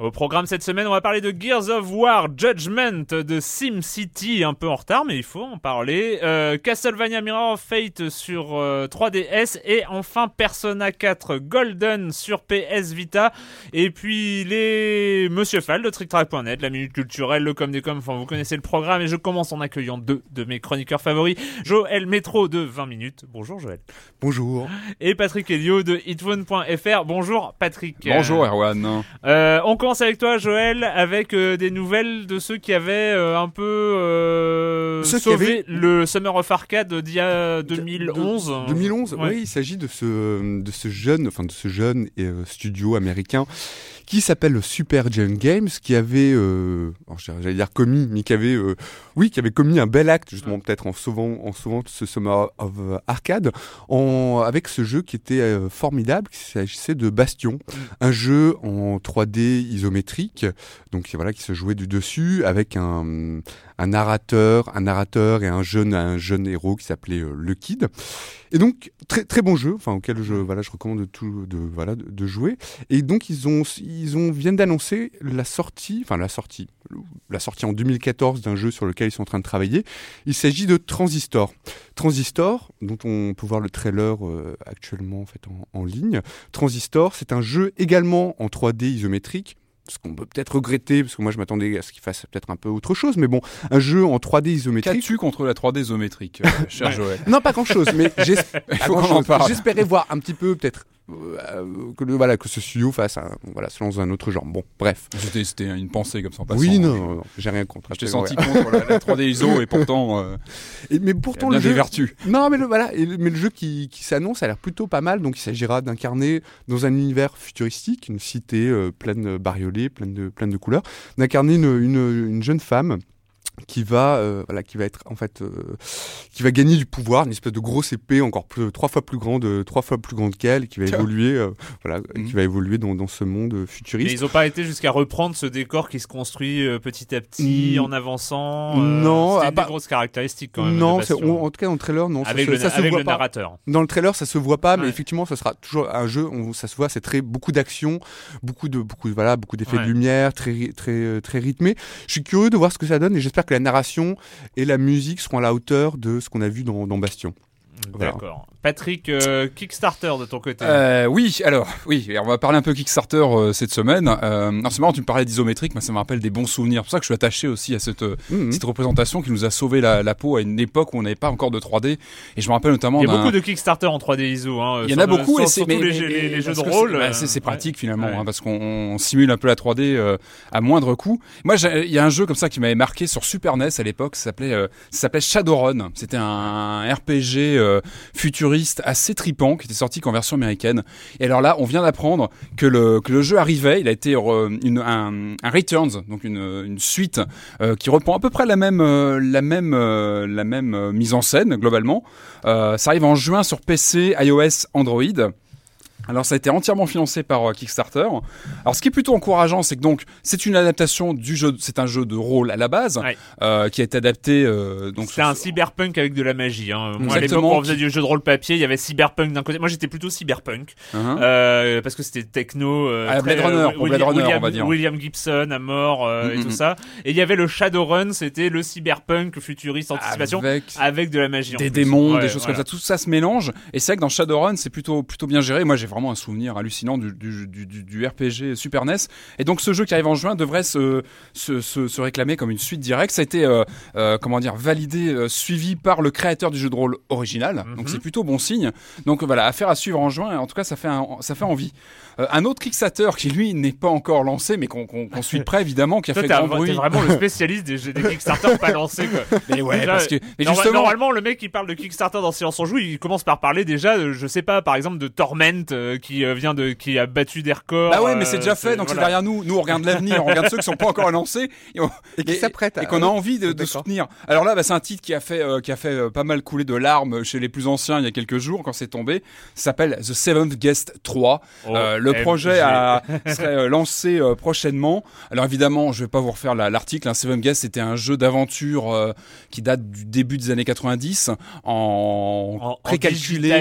Au programme cette semaine, on va parler de Gears of War Judgment de SimCity, un peu en retard, mais il faut en parler. Euh, Castlevania Mirror of Fate sur 3DS euh, et enfin Persona 4 Golden sur PS Vita. Et puis les Monsieur Fall de TrickTrack.net, la minute culturelle, le com des com. Enfin, vous connaissez le programme et je commence en accueillant deux de mes chroniqueurs favoris, Joël Métro de 20 minutes. Bonjour Joël. Bonjour. Et Patrick Elio de hitphone.fr. Bonjour Patrick. Bonjour Erwan. Euh, on commence avec toi, Joël, avec euh, des nouvelles de ceux qui avaient euh, un peu euh, sauvé le Summer of Arcade d'il y a 2011. 2011, oui, il s'agit de ce de ce jeune, enfin de ce jeune studio américain qui s'appelle Super Giant Games, qui avait, euh, j'allais dire commis, mais qui avait, euh, oui, qui avait commis un bel acte justement peut-être en sauvant, en sauvant ce Summer of Arcade, en, avec ce jeu qui était euh, formidable, qui s'agissait de Bastion, mm. un jeu en 3D isométrique, donc voilà, qui se jouait du dessus avec un, un narrateur, un narrateur et un jeune, un jeune héros qui s'appelait euh, Le Kid. Et donc très très bon jeu, enfin auquel je voilà je recommande de tout de voilà de, jouer. Et donc ils ont ils ont viennent d'annoncer la sortie, enfin la sortie, la sortie en 2014 d'un jeu sur lequel ils sont en train de travailler. Il s'agit de Transistor. Transistor, dont on peut voir le trailer euh, actuellement en fait en, en ligne. Transistor, c'est un jeu également en 3D isométrique ce qu'on peut peut-être regretter, parce que moi je m'attendais à ce qu'il fasse peut-être un peu autre chose, mais bon, un jeu en 3D isométrique. Qu'as-tu contre la 3D isométrique, euh, cher Joël? Non, pas grand-chose, mais j'espérais voir un petit peu peut-être que, le, voilà, que ce studio fasse un, voilà, se lance dans un autre genre. Bon, bref. C'était une pensée comme ça en passant. Oui, non, j'ai rien contre. Je t'ai senti contre la, 3D ISO et pourtant. Euh, et, mais pourtant, le jeu. des vertus. Non, mais le, voilà, mais le jeu qui, qui s'annonce a l'air plutôt pas mal. Donc, il s'agira d'incarner dans un univers futuristique, une cité euh, pleine bariolée, pleine de, pleine de couleurs, d'incarner une, une, une jeune femme qui va euh, voilà qui va être en fait euh, qui va gagner du pouvoir une espèce de grosse épée encore plus trois fois plus grande trois fois plus grande qu'elle qui va évoluer euh, voilà qui mhm. va évoluer dans, dans ce monde futuriste. Mais ils ont pas été jusqu'à reprendre ce décor qui se construit petit à petit en avançant. non, c'est une grosse caractéristique quand même. Non, en, tout cas dans le trailer non. Avec ça, le, se voit narrateur. Dans le trailer ça se voit pas, mais effectivement ça sera toujours un jeu. ça se voit, c'est très beaucoup d'action, beaucoup de beaucoup voilà beaucoup d'effets de lumière, très très très rythmé. Je suis curieux de voir ce que ça donne et j'espère que la narration et la musique seront à la hauteur de ce qu'on a vu dans, Bastion. D'accord. Patrick, euh, Kickstarter de ton côté. Euh, oui, alors, oui, on va parler un peu Kickstarter euh, cette semaine. Euh, non, c'est marrant, tu me parlais d'isométrique, moi ça me rappelle des bons souvenirs. C'est pour ça que je suis attaché aussi à cette, Mhm. cette représentation qui nous a sauvé la, la peau à une époque où on n'avait pas encore de 3D. Et je me rappelle notamment Il y a beaucoup de Kickstarter en 3D ISO. Hein, Il y en a beaucoup et c'est surtout mais- les, jeux- mais- les- les jeux de rôle. c'est- bah, c'est c'est ouais. pratique finalement Ouais. hein, parce qu'on on simule un peu la 3D euh, à moindre coût. Moi, il y a un jeu comme ça qui m'avait marqué sur Super NES à l'époque. Ça s'appelait euh, ça s'appelait Shadowrun. C'était un RPG euh, assez tripant qui était sorti qu'en version américaine. Et alors là, on vient d'apprendre que le jeu arrivait. Il a été euh, un, Returns, donc une, suite euh, qui reprend à peu près la même euh, la même la même mise en scène globalement. Ça arrive en juin sur PC, iOS, Android. Alors ça a été entièrement financé par euh, Kickstarter. Alors ce qui est plutôt encourageant, c'est que donc c'est une adaptation du jeu, c'est un jeu de rôle à la base Ouais. euh, qui a été adapté euh, donc C'était un cyberpunk avec de la magie. Hein. Moi, à l'époque, on faisait du jeu de rôle papier, il y avait cyberpunk d'un côté. Moi, j'étais plutôt cyberpunk euh, parce que c'était techno. Ah, très, Blade Runner, euh, pour Blade Runner, William, on va dire. William Gibson à mort et tout ça. Et il y avait le Shadowrun, c'était le cyberpunk futuriste anticipation avec avec de la magie. des démons, Ouais, des choses voilà. comme ça, tout ça se mélange. Et c'est vrai que dans Shadowrun, c'est plutôt plutôt bien géré. Moi, j'ai vraiment un souvenir hallucinant du, du, du, du- du RPG Super NES. Et donc, ce jeu qui arrive en juin devrait se, se, se, se réclamer comme une suite directe. Ça a été, euh, euh, comment dire, validé, euh, suivi par le créateur du jeu de rôle original. Mhm. Donc, c'est plutôt bon signe. Donc, voilà, affaire à suivre en juin. En tout cas, ça fait, un, ça fait envie. Euh, un autre Kickstarter qui, lui, n'est pas encore lancé, mais qu'on qu'on qu'on suit de près, évidemment, qui a Toi, fait grand bruit. t'es vraiment le spécialiste des, jeux- des Kickstarter pas lancés. Quoi. Mais ouais, Déjà, parce que, mais Norma- justement, Normalement, le mec qui parle de Kickstarter dans Silence on joue, il commence par parler déjà, euh, je sais pas, par exemple de Torment euh, qui euh, vient de, qui a battu des records. Bah ouais, mais c'est déjà fait, donc c'est derrière nous. Nous, on regarde l'avenir, on regarde ceux qui sont pas encore lancés et, on- Et qui s'apprêtent à- et qu'on a envie de, de soutenir. Alors là, bah, c'est un titre qui a fait, euh, qui a fait euh, pas mal couler de larmes chez les plus anciens il y a quelques jours quand c'est tombé. S'appelle The Seventh Guest 3. Oh, Euh, le MG. projet a, serait euh, lancé euh, prochainement. Alors évidemment, je vais pas vous refaire la- l'article. Hein. Seven Guest, c'était un jeu d'aventure euh, qui date du début des années 90 en, En- précalculé.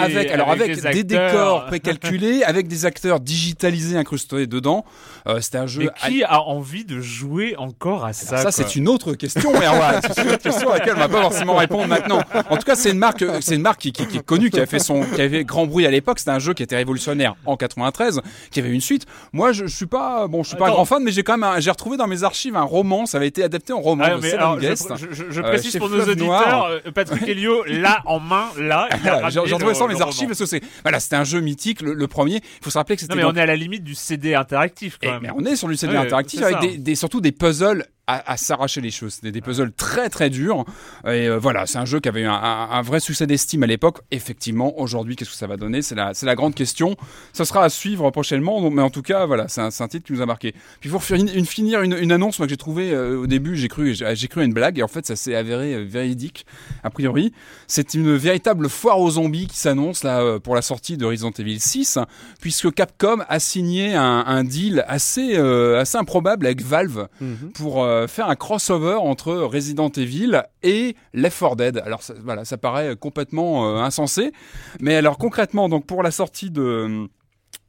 Avec, alors avec, des, décors précalculés, avec des acteurs digitalisés incrustés dedans. Euh, C'était un jeu. Mais qui a envie de jouer encore à ça Alors ça, c'est une autre question, Erwan. c'est une question à laquelle on va pas forcément répondre maintenant. En tout cas, c'est une marque, c'est une marque qui, qui- qui est connue, qui a fait son, qui avait grand bruit à l'époque. C'était un jeu qui était révolutionnaire en 93, qui avait une suite. Moi, je, je suis pas, bon, je suis pas un Attends. grand fan, mais j'ai quand même, j'ai retrouvé dans mes archives un roman. Ça avait été adapté en roman. Ah, de alors, je, Guest. je- je- je Euh, précise chez pour nos auditeurs, euh, Patrick Helio, là en main, là, J'ai retrouvé ça dans roman. archives parce que c'est, voilà, c'était un jeu mythique, le, le premier. Il faut se rappeler que Non c'était mais on est à la limite du CD interactif quand Et- même. mais on est sur du CD Ouais, interactif avec des- surtout des puzzles à, à s'arracher les choses. Des, des puzzles très très durs. Et euh, voilà, c'est un jeu qui avait eu un, un- un vrai succès d'estime à l'époque. Effectivement, aujourd'hui, qu'est-ce que ça va donner? C'est la, c'est la grande question. Ça sera à suivre prochainement. donc- mais en tout cas, voilà, c'est un, c'est un titre qui nous a marqué. Puis pour finir une, finir une, une annonce moi, que j'ai trouvé euh, au début, j'ai cru, j'ai j'ai cru à une blague et en fait, ça s'est avéré euh, véridique. A priori, c'est une véritable foire aux zombies qui s'annonce là pour la sortie de Resident Evil 6, puisque Capcom a signé un, un deal assez assez improbable avec Valve Mhm. pour euh, faire un crossover entre Resident Evil et Left 4 Dead. Alors ça, voilà, ça paraît complètement euh, insensé, mais alors concrètement, donc pour la sortie de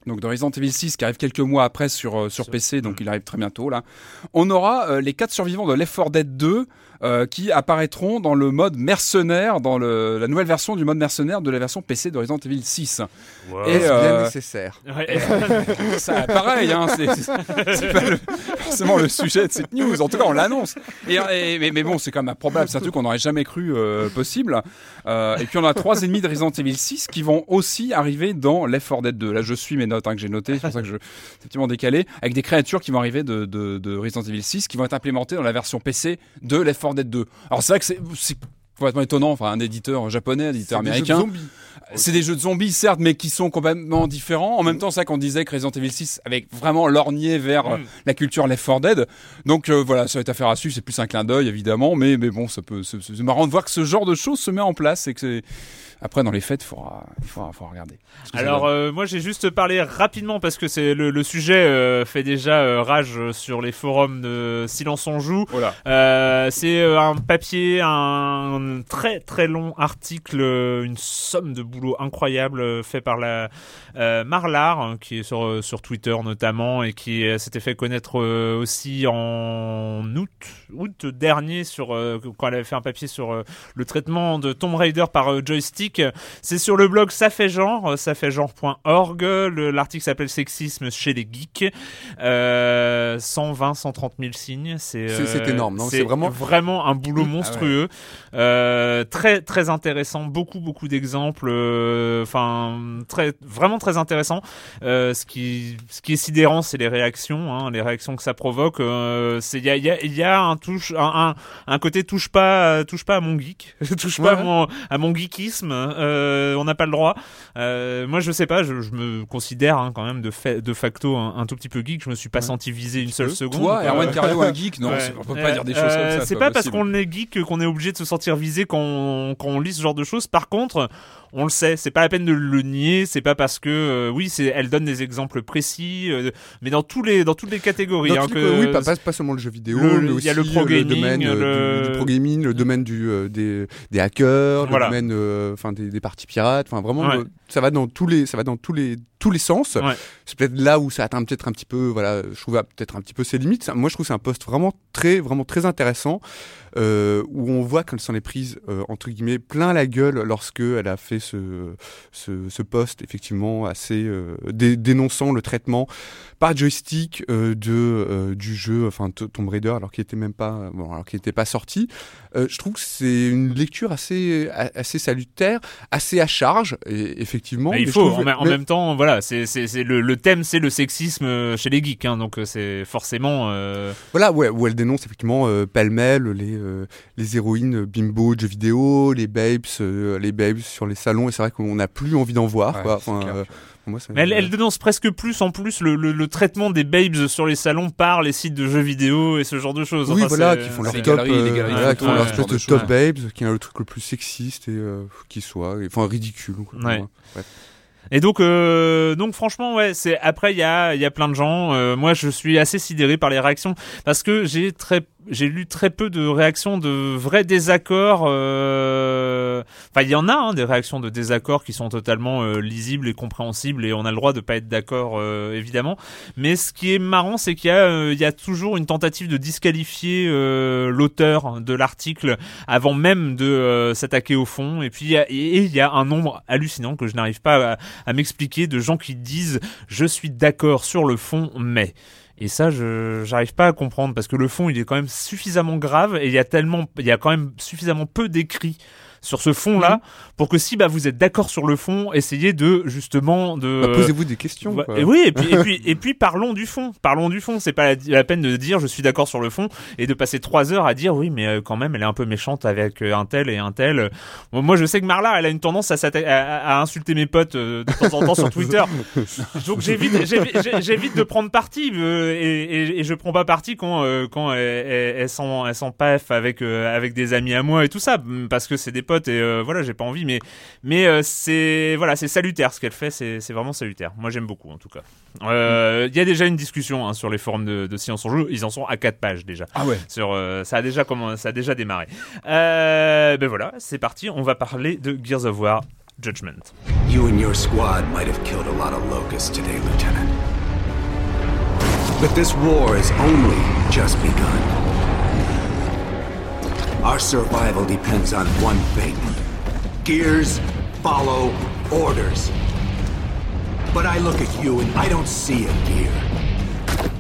donc de Resident Evil 6 qui arrive quelques mois après sur euh, sur PC, donc il arrive très bientôt là. On aura euh, les quatre survivants de Left 4 Dead 2 euh, qui apparaîtront dans le mode mercenaire, dans le, la nouvelle version du mode mercenaire de la version PC de Resident Evil 6. Wow. Et, euh, bien nécessaire Ouais. Ça, pareil, hein, c'est c'est pas le- forcément le sujet de cette news. En tout cas, on l'annonce. Et, et- mais, mais bon, c'est quand même improbable. C'est un truc qu'on n'aurait jamais cru euh, possible. Euh, et puis on a trois ennemis de Resident Evil 6 qui vont aussi arriver dans Left 4 Dead 2. Là, je suis mes notes hein, que j'ai notées. C'est pour ça que je c'est effectivement décalé avec des créatures qui vont arriver de, de, de Resident Evil 6 qui vont être implémentées dans la version PC de Left 4 Dead 2. Alors c'est vrai que c'est complètement étonnant. Enfin, un éditeur japonais, un éditeur américain. zombies. C'est des jeux de zombies, certes, mais qui sont complètement différents. En même temps, c'est vrai qu'on disait que Resident Evil 6 avait vraiment lorgné vers euh, Mm. la culture Left 4 Dead. Donc euh, voilà, ça va être affaire à suivre. C'est plus un clin d'œil, évidemment, mais, mais bon, ça peut, c'est marrant de voir que ce genre de choses se met en place et que c'est. Après, dans les fêtes, il faudra, faudra, faudra regarder. Alors euh, moi j'ai juste parlé rapidement parce que c'est le, le sujet euh, fait déjà euh, rage sur les forums de Silence on joue. Voilà. Euh, c'est un papier, un très très long article, une somme de boulot incroyable fait par la Marlar, hein, qui est sur sur Twitter notamment et qui s'était fait connaître aussi en août août dernier sur quand elle avait fait un papier sur le traitement de Tomb Raider par joystick C'est sur le blog Ça fait genre, ça fait genre.org. L'article s'appelle Sexisme chez les geeks. Euh, 120, 130 000 signes. C'est C'est énorme, C'est vraiment vraiment un boulot monstrueux, euh, très très intéressant. Beaucoup beaucoup d'exemples. Enfin très vraiment très intéressant. ce qui ce qui est sidérant, c'est les réactions, hein, les réactions que ça provoque. il y a il y a, y a un touche un, un, côté touche pas touche pas à mon geek, touche pas à mon à mon geekisme. Euh, on n'a pas le droit. Euh, moi, je sais pas, je, je me considère hein, quand même de, fait, de facto un, un, tout petit peu geek. Je me suis pas senti visé une seule seconde. Toi, Erwan Cario, un geek Non, on peut pas dire des choses comme ça. C'est pas, pas parce qu'on est geek qu'on est obligé de se sentir visé quand on, quand on lit ce genre de choses. Par contre, on le sait, c'est pas la peine de le nier, c'est pas parce que euh, oui, c'est elle donne des exemples précis, euh, mais dans tous les dans toutes les catégories. Hein, que, oui, pas, pas, seulement le jeu vidéo, mais aussi y a le, pro le domaine le... Du, du, pro gaming, le domaine du des, des hackers, le domaine enfin des, des, parties pirates, enfin vraiment ouais. ça va dans tous les ça va dans tous les tous les sens. Ouais. C'est peut-être là où ça atteint peut-être un petit peu voilà, je trouve peut-être un petit peu ses limites. Moi je trouve c'est un poste vraiment très vraiment très intéressant euh, où on voit qu'elle s'en est prise euh, entre guillemets plein la gueule lorsque elle a fait ce ce, ce poste effectivement assez euh, dé dénonçant le traitement par joystick de du jeu enfin Tomb Raider alors qu'il était même pas bon alors qu'il n'était pas sorti. je trouve que c'est une lecture assez assez salutaire, assez à charge et, effectivement. Mais il faut trouve, en, en, même temps voilà c'est c'est le, le thème c'est le sexisme chez les geeks hein, donc c'est forcément voilà ouais où elle dénonce effectivement pêle-mêle les les héroïnes bimbo de jeux vidéo, les babes, euh, les babes sur les salons, et c'est vrai qu'on n'a plus envie d'en voir. Ouais, quoi. Enfin, euh, moi, Mais elle, elle, dénonce presque plus en plus le, le, le, traitement des babes sur les salons par les sites de jeux vidéo et ce genre de choses. Oui, enfin, voilà, qui font leur top, galeries, les galeries voilà, qui font ouais, leur espèce de choses, top babes, qui est le truc le plus sexiste et euh, qui soit, enfin ridicule. Quoi, ouais. ouais. Et donc, euh, donc franchement, ouais, c'est après il y a, y a plein de gens. Euh, moi, je suis assez sidéré par les réactions parce que j'ai très j'ai lu très peu de réactions de vrais désaccords. Euh... Enfin, il y en a hein, des réactions de désaccords qui sont totalement euh, lisibles et compréhensibles, et on a le droit de pas être d'accord, euh, évidemment. Mais ce qui est marrant, c'est qu'il y a, euh, y a toujours une tentative de disqualifier euh, l'auteur de l'article avant même de s'attaquer au fond. Et puis, il y a, un nombre hallucinant que je n'arrive pas à m'expliquer de gens qui disent je suis d'accord sur le fond, mais et ça, je j'arrive pas à comprendre parce que le fond, il est quand même suffisamment grave et il y a tellement, il y a quand même suffisamment peu d'écrits sur ce fond-là mmh. pour que si bah vous êtes d'accord sur le fond, essayez de justement de bah, posez-vous des questions. Bah, et oui, et puis, et puis et puis parlons du fond. Parlons du fond. C'est pas la, la, peine de dire je suis d'accord sur le fond et de passer trois heures à dire oui, mais euh, quand même elle est un peu méchante avec euh, un tel et un tel. Bon, moi je sais que Marla, elle a une tendance à, à, à insulter mes potes euh, de temps en temps sur Twitter. Donc j'évite j'évite de prendre parti euh, et, et, et, je prends pas parti quand quand elles sont paf avec avec des amis à moi et tout ça parce que c'est des potes et euh, voilà j'ai pas envie mais mais euh, c'est voilà c'est salutaire ce qu'elle fait c'est c'est vraiment salutaire. Moi j'aime beaucoup en tout cas. Il euh, y a déjà une discussion hein, sur les forums de, de Science en Jeu. Ils en sont à quatre pages déjà. Ah ouais. Sur ça a déjà comment ça a déjà démarré. Ben voilà c'est parti. On va parler de Gears of War Judgment. You and your squad might have killed a lot of locusts today lieutenant. But this war has only just begun Our survival depends on one thing. Gears follow orders. But I look at you and I don't see a gear.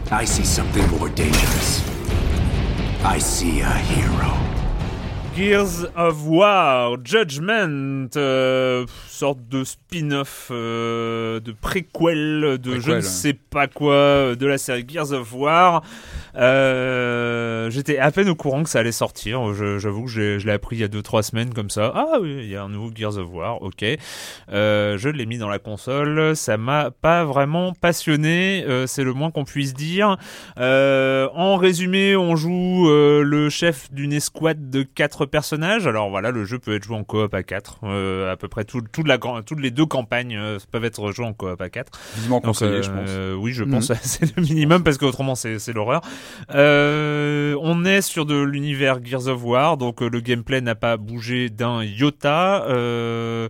I see something more dangerous. I see a hero. Gears of War Judgment, euh, sorte de spin-off, euh, de préquel, de préquel, je ne sais pas quoi, euh, de la série Gears of War. Euh, J'étais à peine au courant que ça allait sortir. J'avoue que je l'ai appris il y a 2-3 semaines comme ça. Ah oui, il y a un nouveau Gears of War, ok. Euh, je l'ai mis dans la console. Ça m'a pas vraiment passionné, euh, c'est le moins qu'on puisse dire. Euh, en résumé, on joue euh, le chef d'une escouade de 4 personnages. Alors voilà, le jeu peut être joué en coop à 4. Euh, à peu près tout, toute la, toutes les deux campagnes peuvent être jouées en coop à 4. Vivement conseillé, je pense. oui, je pense mmh. c'est le minimum parce qu'autrement c'est l'horreur. Euh, on est sur de l'univers Gears of War, donc euh, le gameplay n'a pas bougé d'un iota. Euh,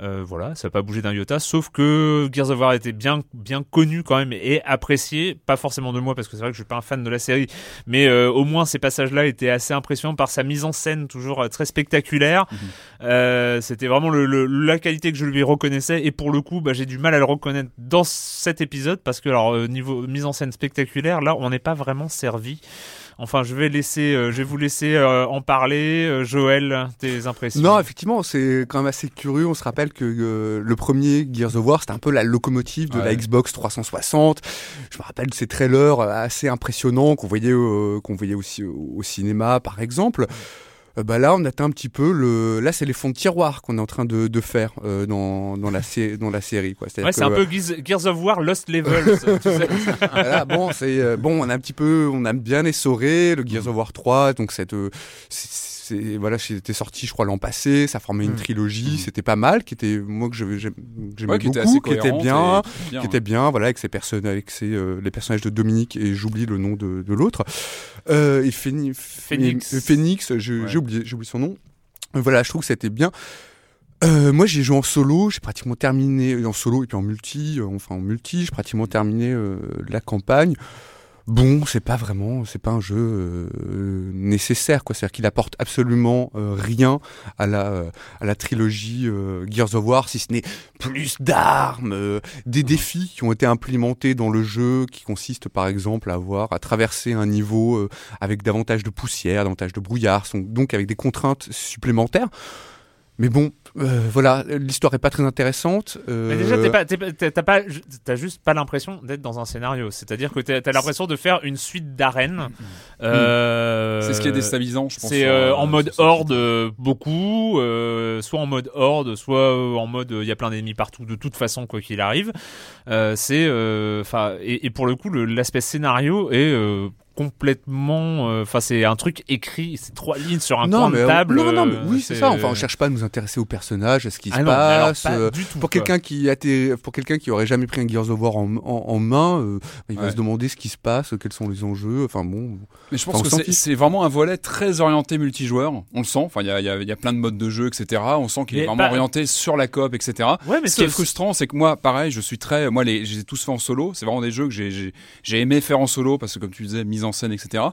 Euh, voilà, ça n'a pas bougé d'un iota, sauf que Gears of War était bien, bien connu quand même et apprécié, pas forcément de moi parce que c'est vrai que je suis pas un fan de la série, mais euh, au moins ces passages-là étaient assez impressionnants par sa mise en scène toujours euh, très spectaculaire. Mhm. Euh, C'était vraiment le, le- la qualité que je lui reconnaissais et pour le coup, bah, j'ai du mal à le reconnaître dans cet épisode parce que alors euh, niveau mise en scène spectaculaire, là, on n'est pas vraiment servi. Enfin, je vais laisser, euh, je vais vous laisser euh, en parler, Euh, Joël, tes impressions. Non, effectivement, c'est quand même assez curieux. On se rappelle que euh, le premier Gears of War, c'était un peu la locomotive de la. Xbox 360. Je me rappelle de ces trailers euh, assez impressionnants qu'on voyait, euh, qu'on voyait aussi au, au cinéma, par exemple. Euh, bah là, on atteint un petit peu le. Là, c'est les fonds de tiroir qu'on est en train de, de faire euh, dans, dans, la dans la série. Quoi. C'est-à-dire Ouais, c'est que, un peu Gears Gears of War Lost Levels. tu sais. voilà, bon, c'est euh, bon, on a un petit peu, on a bien essoré le Gears of War 3, donc cette, euh, c'est- c'est voilà, c'était sorti, je crois l'an passé, ça formait une Mm. trilogie, c'était pas mal, qui était moi que j'aimais Ouais, qui beaucoup, était assez qui était bien, bien, qui était bien, voilà, avec ses personnes, avec ses, euh, les personnages de Dominique et j'oublie le nom de, de l'autre, euh, et Phoenix. Phoenix, Ouais. j'ai oublié, j'ai oublié son nom. Euh, Voilà, je trouve que c'était bien. Euh, moi, j'ai joué en solo, j'ai pratiquement terminé en solo et puis en multi, euh, enfin en multi, j'ai pratiquement terminé euh, la campagne. Bon, c'est pas vraiment, c'est pas un jeu euh, nécessaire, quoi. C'est-à-dire qu'il apporte absolument euh, rien à la euh, à la trilogie euh, Gears of War, si ce n'est plus d'armes, euh, des défis qui ont été implémentés dans le jeu, qui consistent par exemple à avoir à traverser un niveau avec davantage de poussière, davantage de brouillard, donc avec des contraintes supplémentaires. Mais bon, euh, voilà, l'histoire est pas très intéressante. euh, Mais déjà, t'as pas, t'as juste pas l'impression d'être dans un scénario. C'est-à-dire que t'as t'as l'impression de faire une suite d'arènes. Euh, C'est ce qui est déstabilisant, je pense. C'est euh, euh, en mode horde beaucoup, euh, soit en mode horde, soit en mode il y a plein d'ennemis partout de toute façon quoi qu'il arrive. Euh, c'est enfin et, et pour le coup le- l'aspect scénario est euh, complètement enfin c'est un truc écrit c'est trois lignes sur un coin mais, de euh, table Non, non, mais euh, oui, c'est ça. Enfin, on cherche pas à nous intéresser aux personnages, à ce qui Ah se non, alors, passe. pas euh, du tout, pour quelqu'un qui a été, pour quelqu'un qui aurait jamais pris un Gears of War en, en, en main, euh, il va Ouais. se demander ce qui se passe, quels sont les enjeux. Enfin bon. Mais je pense Enfin, que c'est- vraiment un volet très orienté multijoueur. On le sent. Enfin, il y a, il y, a, y a plein de modes de jeu, etc. On sent qu'il est vraiment orienté sur la coop, etc. Ouais, mais ce qui est frustrant, c'est que moi, pareil, je suis très, moi, les, je les ai tous fait en solo. C'est vraiment des jeux que j'ai, j'ai, j'ai aimé faire en solo parce que, comme tu disais, mise en scène, etc.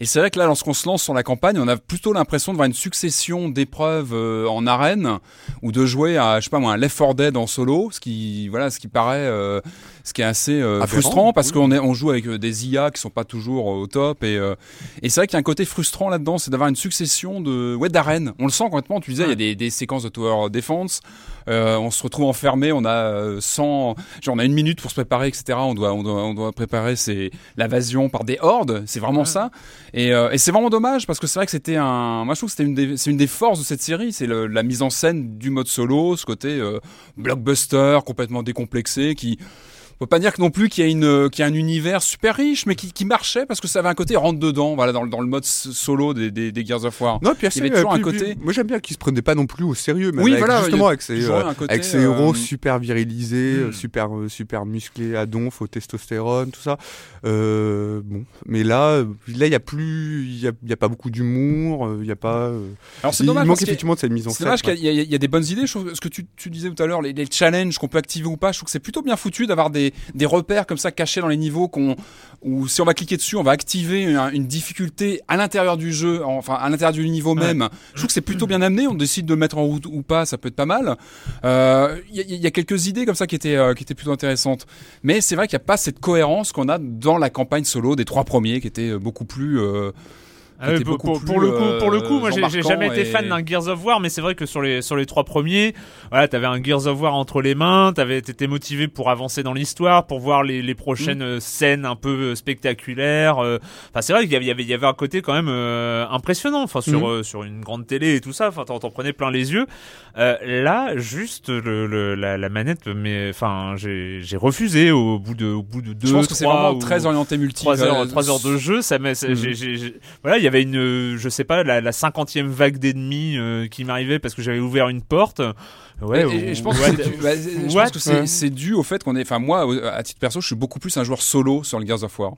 Et c'est vrai que là, lorsqu'on se lance sur la campagne, on a plutôt l'impression de voir une succession d'épreuves euh, en arène ou de jouer à, je sais pas moi, un Left 4 Dead en solo, ce qui, voilà, ce qui paraît, euh, ce qui est assez euh, frustrant parce oui. qu'on est, on joue avec euh, des IA qui sont pas toujours euh, au top et, euh, et c'est vrai qu'il y a un côté frustrant là-dedans, c'est d'avoir une succession de, ouais, d'arènes. On le sent complètement. Tu disais, il y a des, des séquences de tower defense. Euh, on se retrouve enfermé, on a euh, 100, genre on a une minute pour se préparer, etc. On doit, on doit, on doit préparer c'est l'invasion par des hordes. C'est vraiment ça. Et, euh, et c'est vraiment dommage parce que c'est vrai que c'était un, moi je trouve que c'était une des, c'est une des forces de cette série, c'est la mise en scène du mode solo, ce côté euh, blockbuster complètement décomplexé qui peut pas dire que non plus qu'il y a une qu'il y a un univers super riche mais qui, qui marchait parce que ça avait un côté rentre dedans voilà dans, le- dans le mode solo des, des, des Gears of War Non, puis Il y avait toujours un côté- puis- moi, j'aime bien qu'ils se prenaient pas non plus au sérieux, mais Oui, avec, voilà, justement avec ces, toujours euh, côté, avec euh, héros super virilisés, hmm. euh, super, euh, super musclés à donf, au testostérone, tout ça. Euh, bon, mais là, euh, là, il y a plus, il y y a pas beaucoup d'humour, euh, il y a pas. euh, alors c'est il dommage manque effectivement de cette mise en C'est scène. dommage quoi. qu'il y, a- y des bonnes idées. Je trouve, ce que tu, tu disais tout à l'heure, les, les challenges qu'on peut activer ou pas, je trouve que c'est plutôt bien foutu d'avoir des, des repères comme ça cachés dans les niveaux qu'on, où si on va cliquer dessus, on va activer un- une difficulté à l'intérieur du jeu, enfin à l'intérieur du niveau même. Je trouve que c'est plutôt bien amené. On décide de le mettre en route ou pas, ça peut être pas mal. Euh, Il y, a- il y a quelques idées comme ça qui étaient, euh, qui étaient plutôt intéressantes. Mais c'est vrai qu'il n'y a pas cette cohérence qu'on a dans la campagne solo des trois premiers, qui étaient euh, beaucoup plus. euh, Ah oui, pour, le coup, pour le coup, euh, moi j'ai j'ai jamais été fan et- d'un Gears of War, mais c'est vrai que sur les sur les trois premiers, voilà, t'avais un Gears of War entre les mains, t'avais t'étais motivé pour avancer dans l'histoire, pour voir les, les prochaines Mm. euh, scènes un peu euh, spectaculaires. euh. Enfin, c'est vrai qu'il y avait il y avait un côté quand même euh, impressionnant, enfin sur Mm. euh, sur une grande télé et tout ça. Enfin, t'en prenais plein les yeux. Euh, là, juste le, le- la, la manette, mais enfin, j'ai j'ai refusé au bout de au bout de deux. je pense que c'est trois vraiment ou- très orienté multi. 3 heures, Euh, 3 heures de jeu, ça m'a, ça- voilà, il y avait une, euh, je sais pas, la, cinquantième vague d'ennemis euh, qui m'arrivait parce que j'avais ouvert une porte. Ouais, Et- et je pense que what- c'est dû- bah, je what pense que c'est Ouais. c'est dû au fait qu'on est. Enfin, moi, à titre perso, je suis beaucoup plus un joueur solo sur le Gears of War.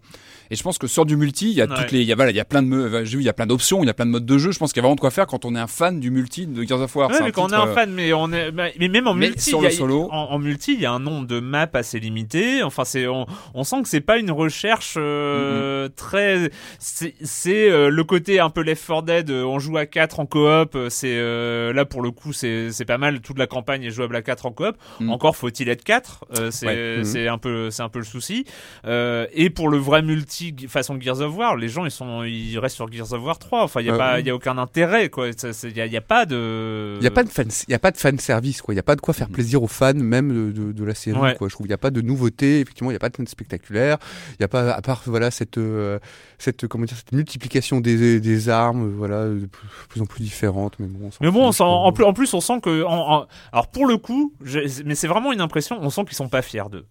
Et je pense que sur du multi, il y a Ouais. toutes les, il y a voilà, il y a plein de, me- j'ai vu, il y a plein d'options, il y a plein de modes de jeu. Je pense qu'il y a vraiment de quoi faire quand on est un fan du multi de Gears of War. Ouais, mais quand on est titre, un euh, fan, mais on est, mais même en Mais multi, sur a- le solo. en, en multi, il y a un nombre de maps assez limité. Enfin, c'est, on, on sent que c'est pas une recherche euh, très, c'est, euh, le côté un peu Left 4 Dead. euh, on joue à 4 en coop. euh, C'est euh, là pour le coup, c'est, c'est pas mal. Toute la campagne est jouable à 4 en coop. Mm. Encore faut-il être 4 euh, C'est, Ouais. Mhm. c'est un peu, c'est un peu le souci. Euh, et pour le vrai multi façon Gears of War, les gens ils sont, ils restent sur Gears of War 3. Enfin, il y a Euh, pas, oui. il y a aucun intérêt quoi. Il y a, y pas de. Il n'y a pas de fan, il y a pas de fan service quoi. Il y a pas de quoi faire plaisir aux fans même de, de, de la série Ouais. quoi. Je trouve il y a pas de nouveauté. Effectivement, il y a pas de scène spectaculaire. Il y a pas à part voilà cette euh, cette comment dire cette multiplication des, des armes voilà de plus, en plus différentes. Mais bon. on Mais bon, on sent- en, plus, en plus, on sent que. en- en- alors, pour le coup, je- mais c'est vraiment une impression, on sent qu'ils sont pas fiers d'eux.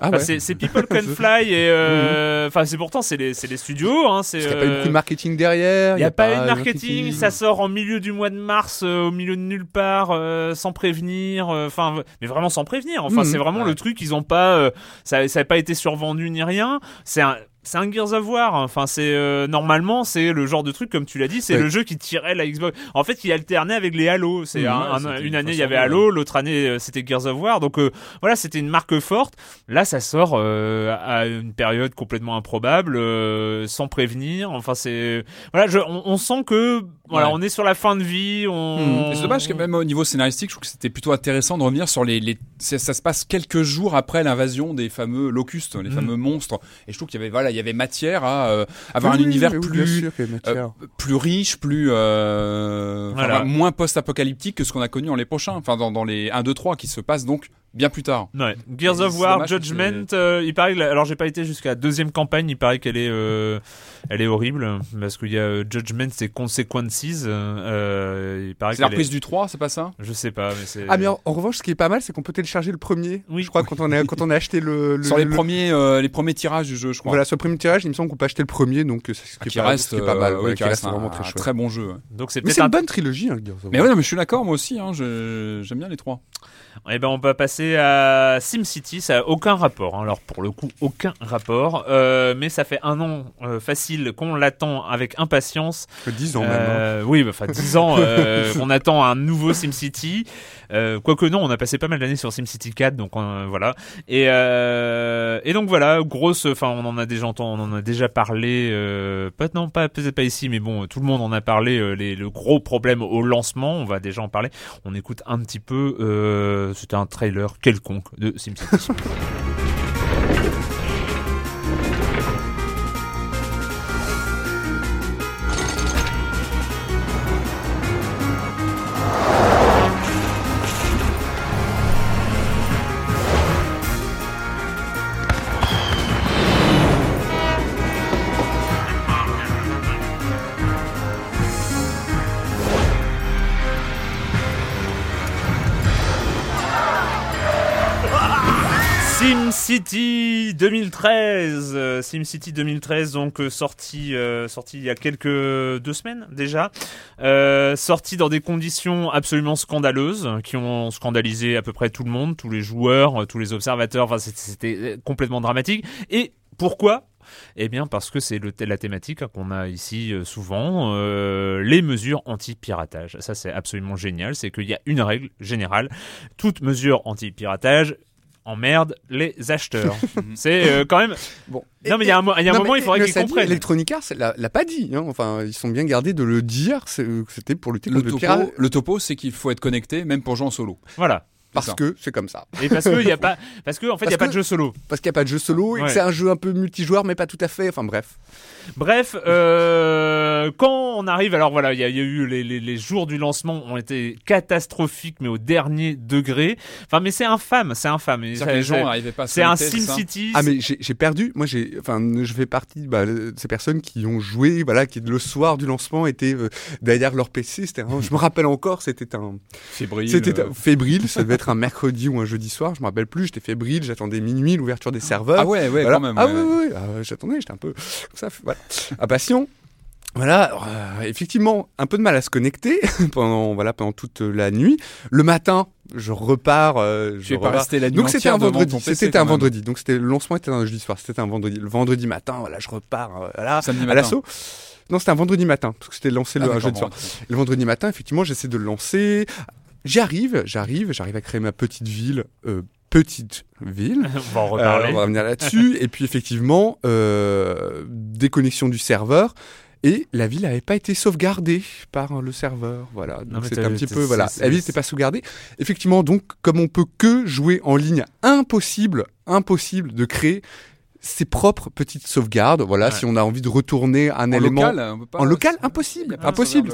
Ah Enfin, ouais. c'est- People Can Fly et. euh, Enfin, c'est pourtant, c'est les, les studios. Hein, c'est, a pas eu euh, beaucoup de marketing derrière. Il n'y a, pas eu de marketing, ça sort en milieu du mois de mars, euh, au milieu de nulle part, sans prévenir, enfin, mais vraiment sans prévenir. Enfin, Mhm. c'est vraiment Ouais. le truc, ils ont pas, ça, ça n'a pas été survendu ni rien. C'est un, c'est un Gears of War. hein. Enfin, c'est euh, normalement, c'est le genre de truc, comme tu l'as dit, c'est Ouais. le jeu qui tirait la Xbox. En fait, il alternait avec les Halo. C'est un- ouais, un- c'était une année il y avait Halo, l'autre année euh, c'était Gears of War. Donc euh, voilà, c'était une marque forte. Là, ça sort euh, à une période complètement improbable, euh, sans prévenir. Enfin, c'est voilà, je, on, on sent que voilà, Ouais. on est sur la fin de vie. On... Et C'est dommage que même au niveau scénaristique, je trouve que c'était plutôt intéressant de revenir sur les. les ça, ça se passe quelques jours après l'invasion des fameux locustes, les Mm. fameux monstres. Et je trouve qu'il y avait voilà, il y avait matière à euh, avoir Oui, un oui, univers oui, plus sûr euh, plus riche, plus euh, enfin, Voilà. moins post-apocalyptique que ce qu'on a connu en les prochains. Enfin, dans, dans les 1, 2, 3 qui se passent donc bien plus tard. Ouais. Gears of C'est War, Judgment, euh, il paraît que la- alors j'ai pas été jusqu'à la deuxième campagne, il paraît qu'elle est euh, elle est horrible parce qu'il y a euh, Judgment et Consequences euh, il paraît C'est la reprise du 3, c'est pas ça? Je sais pas mais c'est Ah mais en, en revanche, ce qui est pas mal, c'est qu'on peut télécharger le premier. Oui. Je crois quand on a quand on a acheté le, le- Sur les le- premiers euh, les premiers tirages du jeu, je crois. Voilà, sur le premier tirage, il me semble qu'on peut acheter le premier, donc c'est ce qui, Ah, qui est, pas, reste, ce qui est pas mal, euh, ouais, oui, qui qui reste un, vraiment très un chouette. très bon jeu. ouais. donc c'est Mais c'est un une bonne trilogie, hein, Gears of Mais War. ouais, non, mais je suis d'accord, moi aussi. Hein, je- j'aime bien les trois. Eh ben, on va passer à SimCity. Ça a aucun rapport. hein. Alors, pour le coup, aucun rapport. Euh, mais ça fait un an euh, facile qu'on l'attend avec impatience. Que 10 ans hein. Euh, Oui, bah, enfin, 10 ans. on attend un nouveau SimCity. Quoique non, on a passé pas mal d'années sur SimCity 4, donc voilà. Et, et donc voilà, grosse. Enfin, on en a déjà entendu, on en a déjà parlé. Pas non, pas peut-être pas ici, mais bon, tout le monde en a parlé. les, le gros problème au lancement, on va déjà en parler. On écoute un petit peu. Euh, C'était un trailer quelconque de SimCity. 2013, euh, SimCity 2013 donc euh, sorti euh, sorti il y a quelques deux semaines déjà, euh, sorti dans des conditions absolument scandaleuses qui ont scandalisé à peu près tout le monde, tous les joueurs, tous les observateurs, c'était- complètement dramatique. Et pourquoi? Eh bien parce que c'est la thématique qu'on a ici souvent, les mesures anti-piratage. Ça c'est absolument génial, c'est qu'il y a une règle générale, toute mesure anti-piratage emmerde les acheteurs. c'est euh, quand même... Bon. Non mais il y a un, y a un Non, moment, mais il faudrait le qu'ils comprennent. Electronic Arts l'a pas dit. hein. Enfin, ils sont bien gardés de le dire. que C'était pour lutter Le contre le topo, pirate. le topo, c'est qu'il faut être connecté, même pour jouer en solo. Voilà. Parce que c'est comme ça. Et parce que il y a pas, parce que en fait il y a pas de jeu solo. Parce qu'il n'y a pas de jeu solo et Ouais. que c'est un jeu un peu multijoueur, mais pas tout à fait. Enfin bref. Bref, euh, quand on arrive, alors voilà, il y, a il y a eu les, les, les jours du lancement ont été catastrophiques, mais au dernier degré. Enfin, mais c'est infâme, c'est infâme. Et C'est-à-dire ça- que les gens c'est- n'arrivaient pas C'est un SimCity. Ah mais j'ai perdu. Moi j'ai, enfin, je fais partie bah, de ces personnes qui ont joué, voilà, qui le soir du lancement étaient euh, derrière leur PC. C'était, je me rappelle encore, c'était un, Fébrile. c'était euh. fébrile. Ça devait être un mercredi ou un jeudi soir. Je me rappelle plus. J'étais fébrile. J'attendais minuit l'ouverture des serveurs. Ah ouais, ouais, Voilà. quand même. Ah ouais. Ah, j'attendais, j'étais un peu comme ça, voilà. impatient. Voilà, euh, effectivement, un peu de mal à se connecter pendant voilà pendant toute la nuit. Le matin, je repars. euh, je pas repars. resté la nuit Donc c'était un vendredi. ton PC, C'était quand un même. vendredi. Donc c'était le lancement était un jeudi soir. C'était un vendredi. Le vendredi matin, voilà, je repars. euh, voilà, à l'assaut. Non, c'était un vendredi matin. Parce que c'était lancé Ah, le un d'accord, jeudi soir. bon. Le vendredi matin, effectivement, j'essaie de le lancer. J'arrive, j'arrive, j'arrive à créer ma petite ville. euh, petite ville. On va en Euh, reparler. on va revenir là-dessus. et puis effectivement, euh, déconnexion du serveur. Et la ville n'avait pas été sauvegardée par le serveur. Voilà. Donc c'était un petit peu. Voilà. La ville n'était pas sauvegardée. Effectivement, donc, comme on peut que jouer en ligne, impossible, impossible de créer ses propres petites sauvegardes. Voilà. Ouais. Si on a envie de retourner un En élément. local, on peut pas- en local, impossible. y a pas de impossible.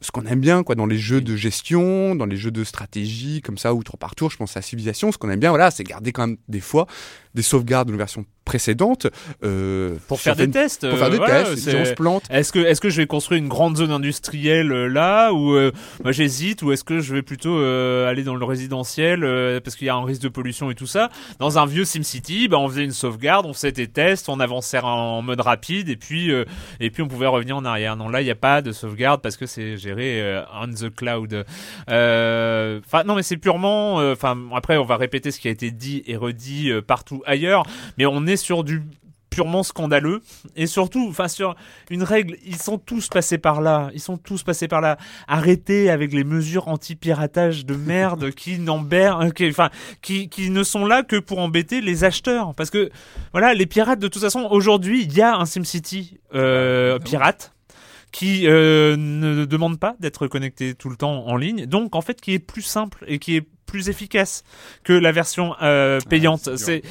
Ce qu'on aime bien quoi dans les jeux de gestion, dans les jeux de stratégie comme ça ou tour par tour, je pense à Civilization, ce qu'on aime bien voilà, c'est garder quand même des fois des sauvegardes d'une version précédente euh, Pour faire des certaines- tests. pour faire euh, des voilà, tests, si on se plante. Est-ce que, est-ce que je vais construire une grande zone industrielle euh, là ou euh, moi j'hésite ou est-ce que je vais plutôt euh, aller dans le résidentiel euh, parce qu'il y a un risque de pollution et tout ça Dans un vieux SimCity, bah, on faisait une sauvegarde, on faisait des tests, on avançait en mode rapide et puis euh, et puis on pouvait revenir en arrière. Non là il n'y a pas de sauvegarde parce que c'est géré euh, on the cloud. Euh, Enfin non mais c'est purement. euh, Enfin après on va répéter ce qui a été dit et redit euh, ailleurs, mais on est sur du purement scandaleux. Et surtout enfin sur une règle ils sont tous passés par là. Ils sont tous passés par là. Arrêtez avec les mesures anti-piratage de merde qui n'embêtent qui, enfin qui, qui ne sont là que pour embêter les acheteurs. Parce que voilà les pirates de toute façon aujourd'hui il y a un SimCity euh, pirate qui euh, ne demande pas d'être connecté tout le temps en ligne, donc en fait qui est plus simple et qui est plus efficace que la version euh, payante. c'est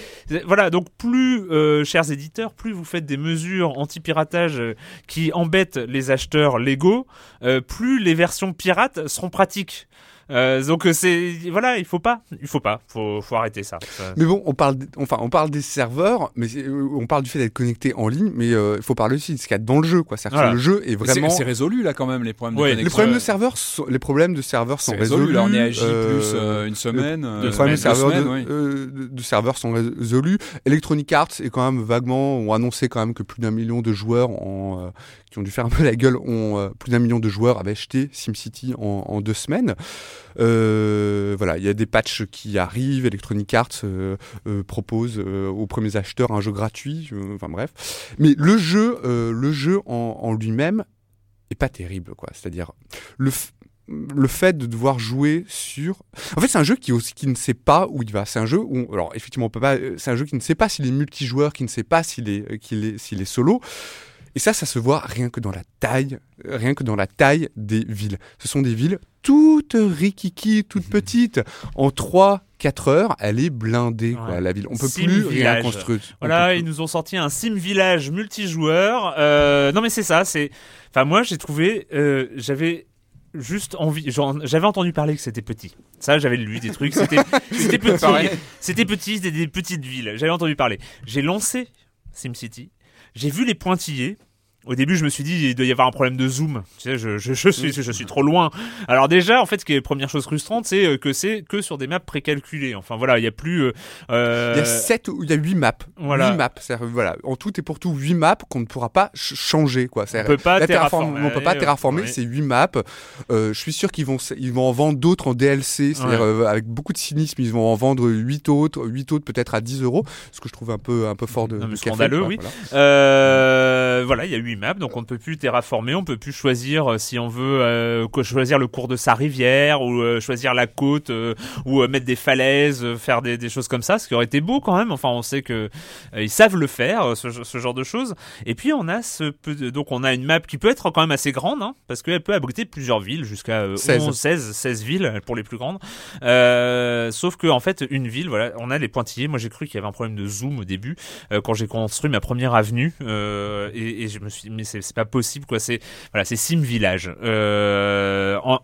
voilà, donc plus euh, chers éditeurs, plus vous faites des mesures anti-piratage euh, qui embêtent les acheteurs légaux, plus les versions pirates seront pratiques. Euh, donc euh, c'est voilà, il faut pas, il faut pas, faut faut arrêter ça. Mais bon, on parle, enfin, on parle des serveurs, mais c'est- euh, on parle du fait d'être connecté en ligne, mais euh, il faut parler aussi de ce qu'il y a dans le jeu, quoi. C'est-à-dire que Voilà. le jeu est c'est- vraiment. C'est résolu là quand même les problèmes Ouais, de les problèmes de serveurs, sont- les problèmes de serveurs sont C'est résolu. Là on est à J euh, plus euh, une semaine. euh, Les problèmes de serveurs, de, oui. euh, de- de serveurs sont résolus. Electronic Arts est quand même vaguement ont annoncé quand même que plus d'un million de joueurs ont, euh, qui ont dû faire un peu la gueule ont euh, plus d'un million de joueurs avaient acheté SimCity en, en deux semaines. Euh, voilà, il y a des patchs qui arrivent. Electronic Arts euh, euh, propose aux premiers acheteurs un jeu gratuit. enfin bref, mais le jeu, le jeu en, lui-même est pas terrible, quoi. C'est-à-dire le le fait de devoir jouer sur en fait, c'est un jeu qui, qui ne sait pas où il va. C'est un jeu où, alors effectivement, C'est un jeu qui ne sait pas s'il est multijoueur, qui ne sait pas s'il est solo. Et ça, ça se voit rien que dans la taille, euh, rien que dans la taille des villes. Ce sont des villes toutes rikiki, toutes petites. En 3-4 heures, elle est blindée, quoi, Ouais. la ville. On peut Sim plus rien construire. On Voilà, ils nous ont sorti un sim village multijoueur. Euh, non mais c'est ça, c'est. Enfin moi j'ai trouvé, euh, j'avais juste envie, j'avais entendu parler que c'était petit. Ça j'avais lu des trucs, c'était c'était petit, c'était petit, c'était des petites villes. J'avais entendu parler. J'ai lancé SimCity, j'ai vu les pointillés. Au début, je me suis dit, il doit y avoir un problème de zoom. Tu sais, je, je, je suis, je suis trop loin. Alors déjà, en fait, ce qui est la première chose frustrante, c'est euh, que c'est que sur des maps précalculées. Enfin voilà, il y a plus. euh, euh, Il y a 7 ou il y a 8 maps. Voilà. 8 maps. Voilà. En tout et pour tout, 8 maps qu'on ne pourra pas ch- changer. Quoi. on C'est-à-dire, peut pas terraformer. terraform- on peut pas terraformer, c'est 8 maps. Euh, je suis sûr qu'ils vont, ils vont en vendre d'autres en DLC, c'est-à-dire Ouais. euh, avec beaucoup de cynisme, ils vont en vendre 8 autres, 8 autres peut-être à 10 euros, ce que je trouve un peu, un peu fort de, Non, mais de café, scandaleux, oui. voilà. Voilà, il y a 8 maps, donc on ne peut plus terraformer, on peut plus choisir euh, si on veut euh, choisir le cours de sa rivière ou euh, choisir la côte euh, ou mettre des falaises, faire des, des choses comme ça, ce qui aurait été beau quand même. Enfin, on sait que ils savent le faire, ce, ce genre de choses. Et puis on a ce donc on a une map qui peut être quand même assez grande, hein, parce qu'elle peut abriter plusieurs villes jusqu'à euh, 16. 11, 16, 16 villes pour les plus grandes. Sauf que en fait une ville, voilà, on a les pointillés. Moi j'ai cru qu'il y avait un problème de zoom au début quand j'ai construit ma première avenue et, et je me suis mais c'est pas possible quoi. C'est voilà, c'est Sim Village. Euh, en-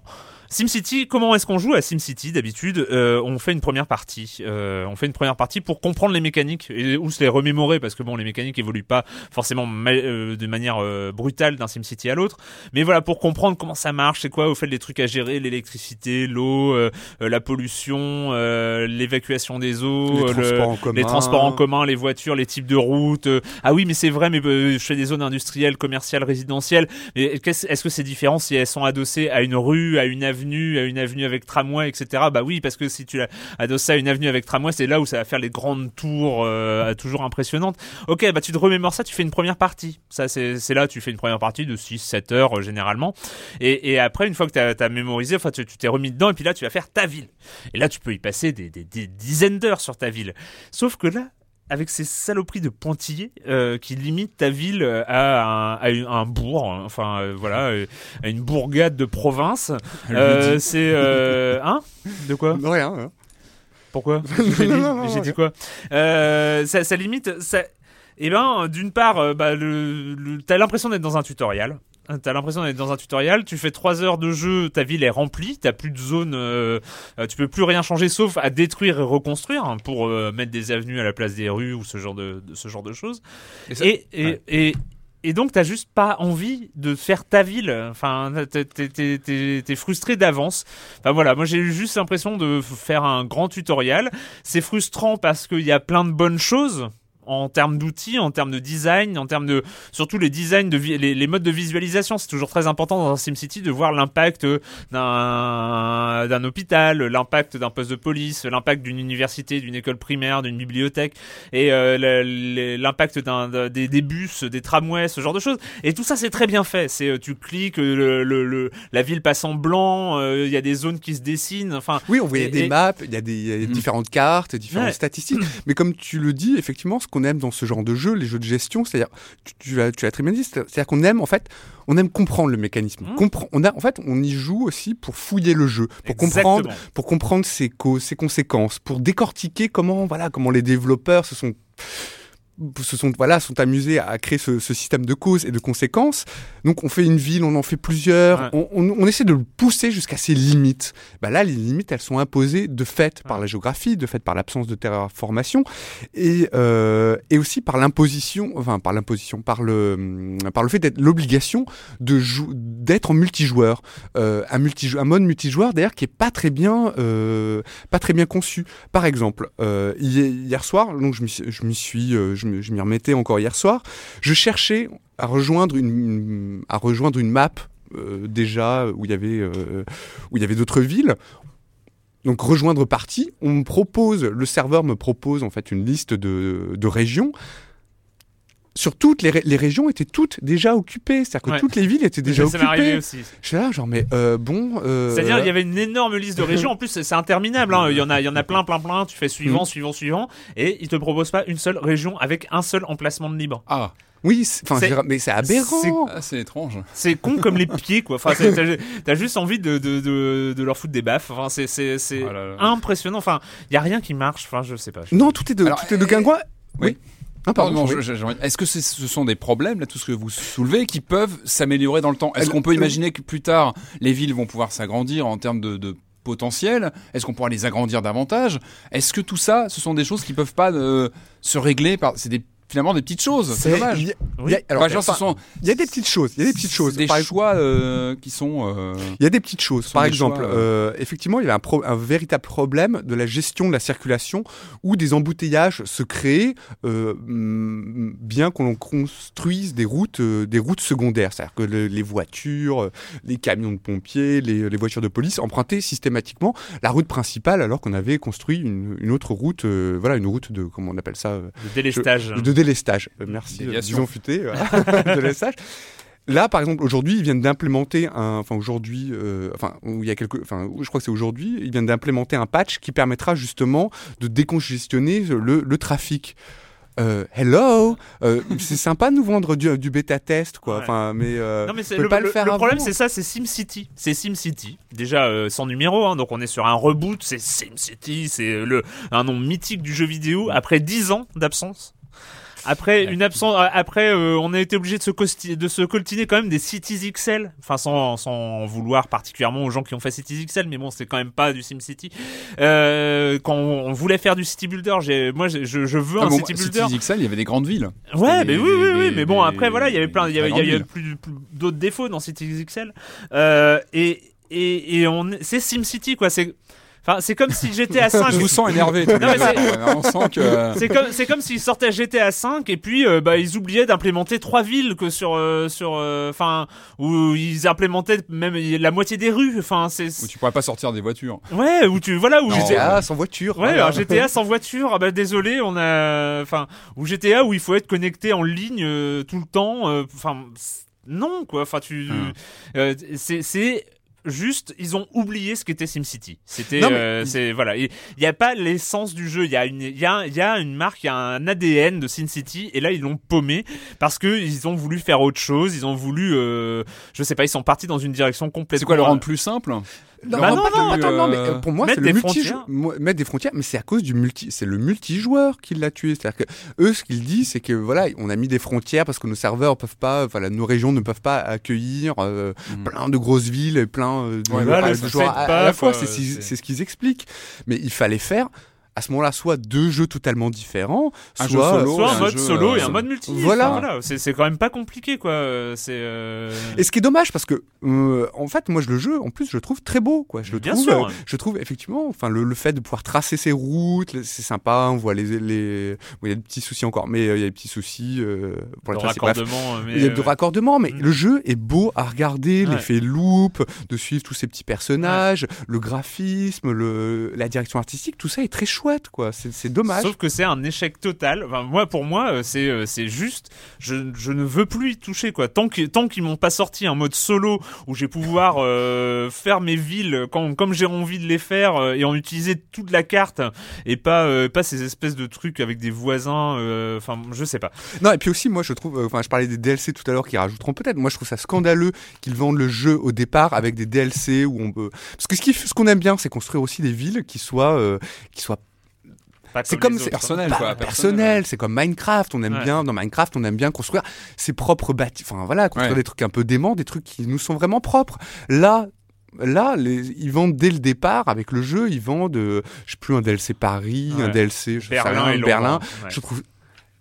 SimCity, comment est-ce qu'on joue à SimCity d'habitude euh, On fait une première partie. Euh, on fait une première partie pour comprendre les mécaniques et ou se les remémorer parce que bon, les mécaniques évoluent pas forcément euh, de manière euh, brutale d'un SimCity à l'autre. Mais voilà, pour comprendre comment ça marche, c'est quoi au fait les trucs à gérer, l'électricité, l'eau, euh, la pollution, euh, l'évacuation des eaux, Les euh, le- transports en commun. les transports en commun, les voitures, les types de routes. ah oui, mais c'est vrai, mais je fais des zones industrielles, commerciales, résidentielles. Mais qu'est-ce- est-ce que c'est différent si elles sont adossées à une rue, à une avenue, à une avenue avec tramway, etc. Bah oui, parce que si tu adosses ça à une avenue avec tramway, c'est là où ça va faire les grandes tours euh, toujours impressionnantes. Ok, bah tu te remémores ça, tu fais une première partie. Ça, c'est là, tu fais une première partie de 6-7 heures euh, généralement. Et, après, une fois que tu as, mémorisé, enfin, tu tu t'es remis dedans, et puis là, tu vas faire ta ville. Et là, tu peux y passer des dizaines d'heures sur ta ville. Sauf que là, avec ces saloperies de pointillés euh, qui limitent ta ville euh, à un, à une- un bourg, hein, enfin euh, voilà, euh, à une bourgade de province. C'est hein? De quoi? Non, rien. hein. Pourquoi? J'ai dit, Non, non, non, j'ai dit quoi ça, ça limite. Ça... Eh ben, d'une part, bah, le, le- t'as l'impression d'être dans un tutoriel. T'as l'impression d'être dans un tutoriel, tu fais 3 heures de jeu, ta ville est remplie, t'as plus de zone, euh, euh, tu peux plus rien changer sauf à détruire et reconstruire hein, pour euh, mettre des avenues à la place des rues ou ce genre de, de- ce genre de choses. Et ça- Et, et, ouais. et, et donc t'as juste pas envie de faire ta ville. Enfin, t'es- frustré d'avance. Enfin voilà, moi j'ai eu juste l'impression de faire un grand tutoriel. C'est frustrant parce qu'il y a plein de bonnes choses en termes d'outils, en termes de design, en termes de surtout les designs de les, les modes de visualisation. C'est toujours très important dans un SimCity de voir l'impact d'un d'un hôpital, l'impact d'un poste de police, l'impact d'une université, d'une école primaire, d'une bibliothèque et euh, l'impact des, des bus, des tramways, ce genre de choses. Et tout ça c'est très bien fait. C'est euh, tu cliques, euh, le, le- le- la ville passe en blanc, euh, il y a des zones qui se dessinent. Enfin, Oui, on voyait Et- des et- maps, il y a des il y a Mhm. différentes cartes, différentes Ouais. statistiques. Mais comme tu le dis, effectivement, ce qu'on aime dans ce genre de jeu, les jeux de gestion, c'est-à-dire, tu, l'as tu l'as très bien dit, c'est- c'est-à-dire qu'on aime, en fait, on aime comprendre le mécanisme. Compre- on a, en fait, on y joue aussi pour fouiller le jeu, pour comprendre, pour comprendre ses causes, ses conséquences, pour décortiquer comment, voilà, comment les développeurs se sont se sont voilà sont amusés à créer ce, ce système de causes et de conséquences. Donc on fait une ville, on en fait plusieurs, Ouais. on, on- on essaie de le pousser jusqu'à ses limites. Bah là, les limites, elles sont imposées de fait par la géographie, de fait par l'absence de terraformation et euh, et aussi par l'imposition, enfin par l'imposition, par le par le fait d'être l'obligation de d'être en multijoueur, euh, un multijou- un mode multijoueur d'ailleurs qui est pas très bien euh, pas très bien conçu. Par exemple, hier, soir, donc je m'y suis- je je m'y remettais encore hier soir, je cherchais à rejoindre une, à rejoindre une map euh, déjà où il y avait euh, avait d'autres villes. Donc rejoindre partie, on me propose, le serveur me propose en fait une liste de, de régions. Sur toutes les, ré- les régions étaient toutes déjà occupées, c'est-à-dire que Ouais. toutes les villes étaient déjà ça m'est arrivé occupées. aussi. Je suis là genre mais euh, bon. euh, C'est-à-dire, il y avait une énorme liste de régions. En plus, c'est interminable. hein. Il y en a, il y en a plein, plein, plein. Tu fais suivant, Mhm. suivant, suivant, et ils te proposent pas une seule région avec un seul emplacement de libre. Ah, Oui, C'est- mais c'est aberrant. ah, c'est étrange. C'est con comme les pieds, quoi. Enfin, t'as juste envie de, de, de, de leur foutre des baffes. Enfin, c'est c'est c'est Oh impressionnant. Enfin, il y a rien qui marche. Enfin, je sais pas. Je- Non, tout est de, Alors, tout est de euh. Oui. Ah, pardon. Oui. Est-ce que ce sont des problèmes, là, tout ce que vous soulevez, qui peuvent s'améliorer dans le temps? Est-ce qu'on peut imaginer que plus tard, les villes vont pouvoir s'agrandir en termes de, de potentiel? Est-ce qu'on pourra les agrandir davantage? Est-ce que tout ça, ce sont des choses qui peuvent pas euh, se régler par... C'est des, finalement des petites choses, c'est Il dommage. y a- Oui. il y a- alors, Enfin, genre, ce enfin, sont il y a des petites choses. Il y a des petites choses. des Par exemple, choix euh, qui sont... euh, Il y a des petites choses. Par exemple, choix, euh, effectivement, il y a un, pro- un véritable problème de la gestion de la circulation où des embouteillages se créent, euh, mm, bien qu'on construise des routes, euh, des routes secondaires. C'est-à-dire que le- les voitures, les camions de pompiers, les, les voitures de police empruntaient systématiquement la route principale alors qu'on avait construit une, une autre route, euh, voilà, une route de, comment on appelle ça, euh, Le délestage. de délestage. Euh, merci, euh, disons futé, euh, de délestage. Là, par exemple, aujourd'hui, ils viennent d'implémenter un, enfin aujourd'hui, euh, enfin où il y a quelques, enfin je crois que c'est aujourd'hui, ils viennent d'implémenter un patch qui permettra justement de décongestionner le, le trafic. Euh, hello, euh, c'est sympa de nous vendre du, du bêta test, quoi. Ouais. Enfin, mais, euh, Non mais le, pas le le- faire le problème c'est ça c'est SimCity c'est SimCity déjà euh, sans numéro hein, donc on est sur un reboot c'est SimCity c'est le un nom mythique du jeu vidéo après 10 ans d'absence Après une absence, euh, après euh, on a été obligé de se costi- de se coltiner quand même des Cities XL, enfin sans sans vouloir particulièrement aux gens qui ont fait Cities XL, mais bon c'est quand même pas du SimCity. Euh, quand on, on voulait faire du City Builder, j'ai moi je, je veux Ah un bon, City Builder. Cities XL, il y avait des grandes villes. Ouais, mais des- oui, oui, oui, des- mais bon, après, voilà, il y avait plein, il y avait, y avait plus, plus d'autres défauts dans Cities XL. Euh, et, et, et on, c'est SimCity, quoi, c'est, enfin, c'est comme si GTA 5. Je vous sens énervé. Non, mais c'est- On sent que. C'est comme, c'est comme s'ils sortaient GTA 5 et puis euh, bah ils oubliaient d'implémenter trois villes que sur euh, sur enfin où ils implémentaient même la moitié des rues enfin c'est Où tu pourrais pas sortir des voitures. ouais où tu voilà où Non. GTA GTA sans voiture. Ouais, voilà. alors GTA sans voiture, ah bah désolé, on a, enfin, ou GTA où il faut être connecté en ligne euh, tout le temps, euh, enfin, non quoi, enfin tu, Hum. euh, c'est, c'est juste, ils ont oublié ce qu'était SimCity. C'était, mais euh, c'est voilà, il y a pas l'essence du jeu, il y a une, il y a, il y a une marque, il y a un ADN de SimCity et là ils l'ont paumé parce que ils ont voulu faire autre chose, ils ont voulu, euh, je sais pas, ils sont partis dans une direction complètement. C'est quoi le rendre plus simple? Non, Bah non, non, pas non, attends, non, mais euh, pour moi, mettre c'est le des multi mettre des frontières, mais c'est à cause du multi, c'est le multijoueur qui l'a tué. C'est-à-dire que eux, ce qu'ils disent, c'est que voilà, on a mis des frontières parce que nos serveurs peuvent pas, voilà, nos régions ne peuvent pas accueillir euh, Mhm. plein de grosses villes et plein euh, de, Ouais, de joueurs à, la fois. c'est ce qu'ils expliquent. Mais il fallait faire à ce moment-là soit deux jeux totalement différents, Un jeu soit solo, Soit un un mode jeu, solo et euh, un mode multi. Voilà. Enfin, voilà. C'est, quand même pas compliqué, quoi. Euh, C'est. euh, Et ce qui est dommage parce que euh, en fait moi je le jeu en plus je le trouve très beau quoi je le Bien trouve sûr. je trouve effectivement enfin le, le fait de pouvoir tracer ses routes c'est sympa on voit les les bon, il y a des petits soucis encore mais il y a des petits soucis pour le la raccordement. mais, il y a de raccordement mais mm. le jeu est beau à regarder Ouais. l'effet loop de suivre tous ces petits personnages le graphisme le la direction artistique tout ça est très chouette quoi c'est dommage Sauf que c'est un échec total. Enfin, moi, pour moi, euh, c'est euh, c'est juste, je, je ne veux plus y toucher quoi. Tant que tant qu'ils m'ont pas sorti un mode solo où j'ai pouvoir euh, faire mes villes quand, comme j'ai envie de les faire euh, et en utiliser toute la carte et pas euh, pas ces espèces de trucs avec des voisins. euh, Enfin, je sais pas. Non, et puis aussi, moi, je trouve, euh, enfin, je parlais des DLC tout à l'heure qui rajouteront peut-être. Moi, je trouve ça scandaleux qu'ils vendent le jeu au départ avec des DLC où on peut. Parce que ce qui- ce qu'on aime bien, c'est construire aussi des villes qui soient, euh, qui soient C'est les comme- c'est hein. personnel, quoi. personnel. C'est comme Minecraft. On aime Ouais. bien dans Minecraft, on aime bien construire ses propres bâtiments. Enfin voilà, construire Ouais. des trucs un peu déments, des trucs qui nous sont vraiment propres. Là. Là, les, ils vendent dès le départ avec le jeu, ils vendent, euh, je sais plus, un DLC Paris, un. DLC, je sais Berlin rien, et Londres. Berlin. Ouais. Je trouve,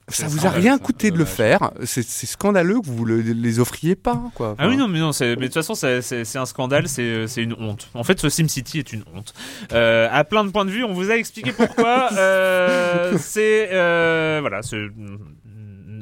ça vous a rien coûté de le faire. C'est scandaleux que vous le- les offriez pas, quoi. Ah oui non mais non c'est mais de toute façon c'est c'est c'est un scandale c'est c'est une honte. En fait ce SimCity est une honte. Euh, à plein de points de vue on vous a expliqué pourquoi. euh, c'est euh, voilà c'est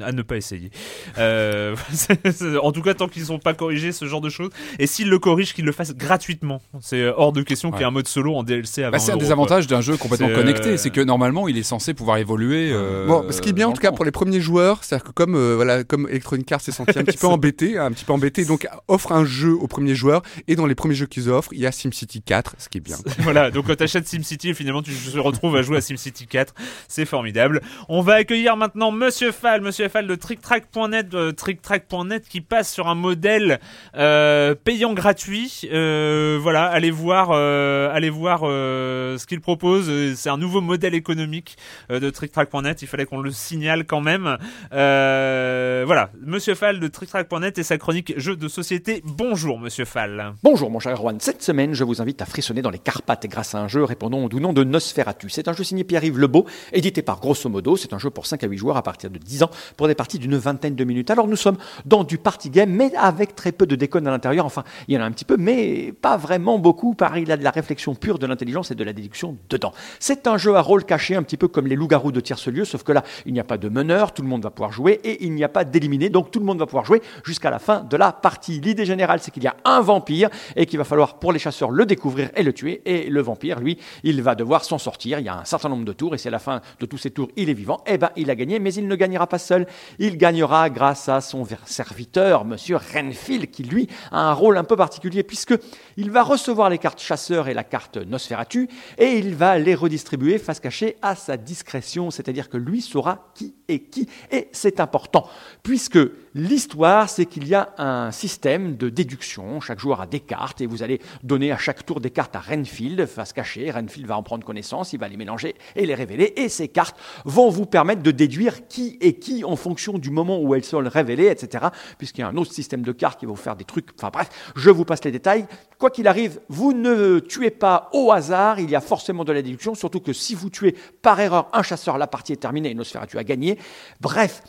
à ne pas essayer. Euh, en tout cas tant qu'ils sont pas corrigés ce genre de choses et s'ils le corrigent qu'ils le fassent gratuitement. C'est hors de question qu'il y ait un mode solo en DLC à 20 Bah, c'est un des avantages d'un jeu complètement C'est, connecté, euh, c'est que normalement il est censé pouvoir évoluer. euh, Bon, ce qui est bien en tout cas pour les premiers joueurs, c'est-à-dire que comme euh, voilà, comme Electronic Arts s'est senti un petit peu embêté, un petit peu embêté, donc offre un jeu aux premiers joueurs et dans les premiers jeux qu'ils offrent, il y a SimCity 4, ce qui est bien. voilà, donc quand t'achètes SimCity et finalement tu te retrouves à jouer à SimCity 4, c'est formidable. On va accueillir maintenant Monsieur Fall, Monsieur Fall de TrickTrack.net, euh, qui passe sur un modèle euh, payant gratuit. Euh, voilà, allez voir, euh, allez voir ce qu'il propose. C'est un nouveau modèle économique de TrickTrack.net. Il fallait qu'on le signale quand même. Voilà, Monsieur Fall de TrickTrack.net et sa chronique jeux de société. Bonjour, Monsieur Fall. Bonjour mon cher Erwan, cette semaine je vous invite à frissonner dans les Carpates grâce à un jeu répondant au nom de Nosferatu. C'est un jeu signé Pierre-Yves Lebeau, édité par Grosso Modo, c'est un jeu pour 5 à 8 joueurs à partir de 10 ans pour des parties d'une vingtaine de minutes. Alors nous sommes dans du party game mais avec très peu de déconne à l'intérieur, enfin il y en a un petit peu mais pas vraiment beaucoup car il a de la réflexion pure, de l'intelligence et de la déduction dedans. C'est un jeu à rôle caché un petit peu comme les loups-garous de tierce-lieu sauf que là il n'y a pas de meneur, tout le monde va pouvoir jouer et il n'y a pas d'éliminé donc tout le monde va pouvoir jouer jusqu'à la fin de la partie. L'idée générale c'est qu'il y a un vampire et qu'il va falloir pour les chasseurs le découvrir et le tuer. Et le vampire, lui, il va devoir s'en sortir. Il y a un certain nombre de tours et si à la fin de tous ces tours il est vivant, eh ben il a gagné. Mais il ne gagnera pas seul. Il gagnera grâce à son serviteur, Monsieur Renfield, qui lui a un rôle un peu particulier puisque il va recevoir les cartes chasseurs et la carte Nosferatu et il va les redistribuer face cachée à sa discrétion. C'est-à-dire que lui saura qui est qui et c'est important puisque l'histoire c'est qu'il y a un système de déduction. Chaque joueur a des cartes et vous allez donner à chaque tour des cartes à Renfield, face cachée. Renfield va en prendre connaissance, il va les mélanger et les révéler. Et ces cartes vont vous permettre de déduire qui est qui. En fonction du moment où elles sont révélées, etc. Puisqu'il y a un autre système de cartes qui va vous faire des trucs. Enfin bref, je vous passe les détails. Quoi qu'il arrive, vous ne tuez pas au hasard, il y a forcément de la déduction, surtout que si vous tuez par erreur un chasseur, la partie est terminée et Nosferatu a gagné. Bref,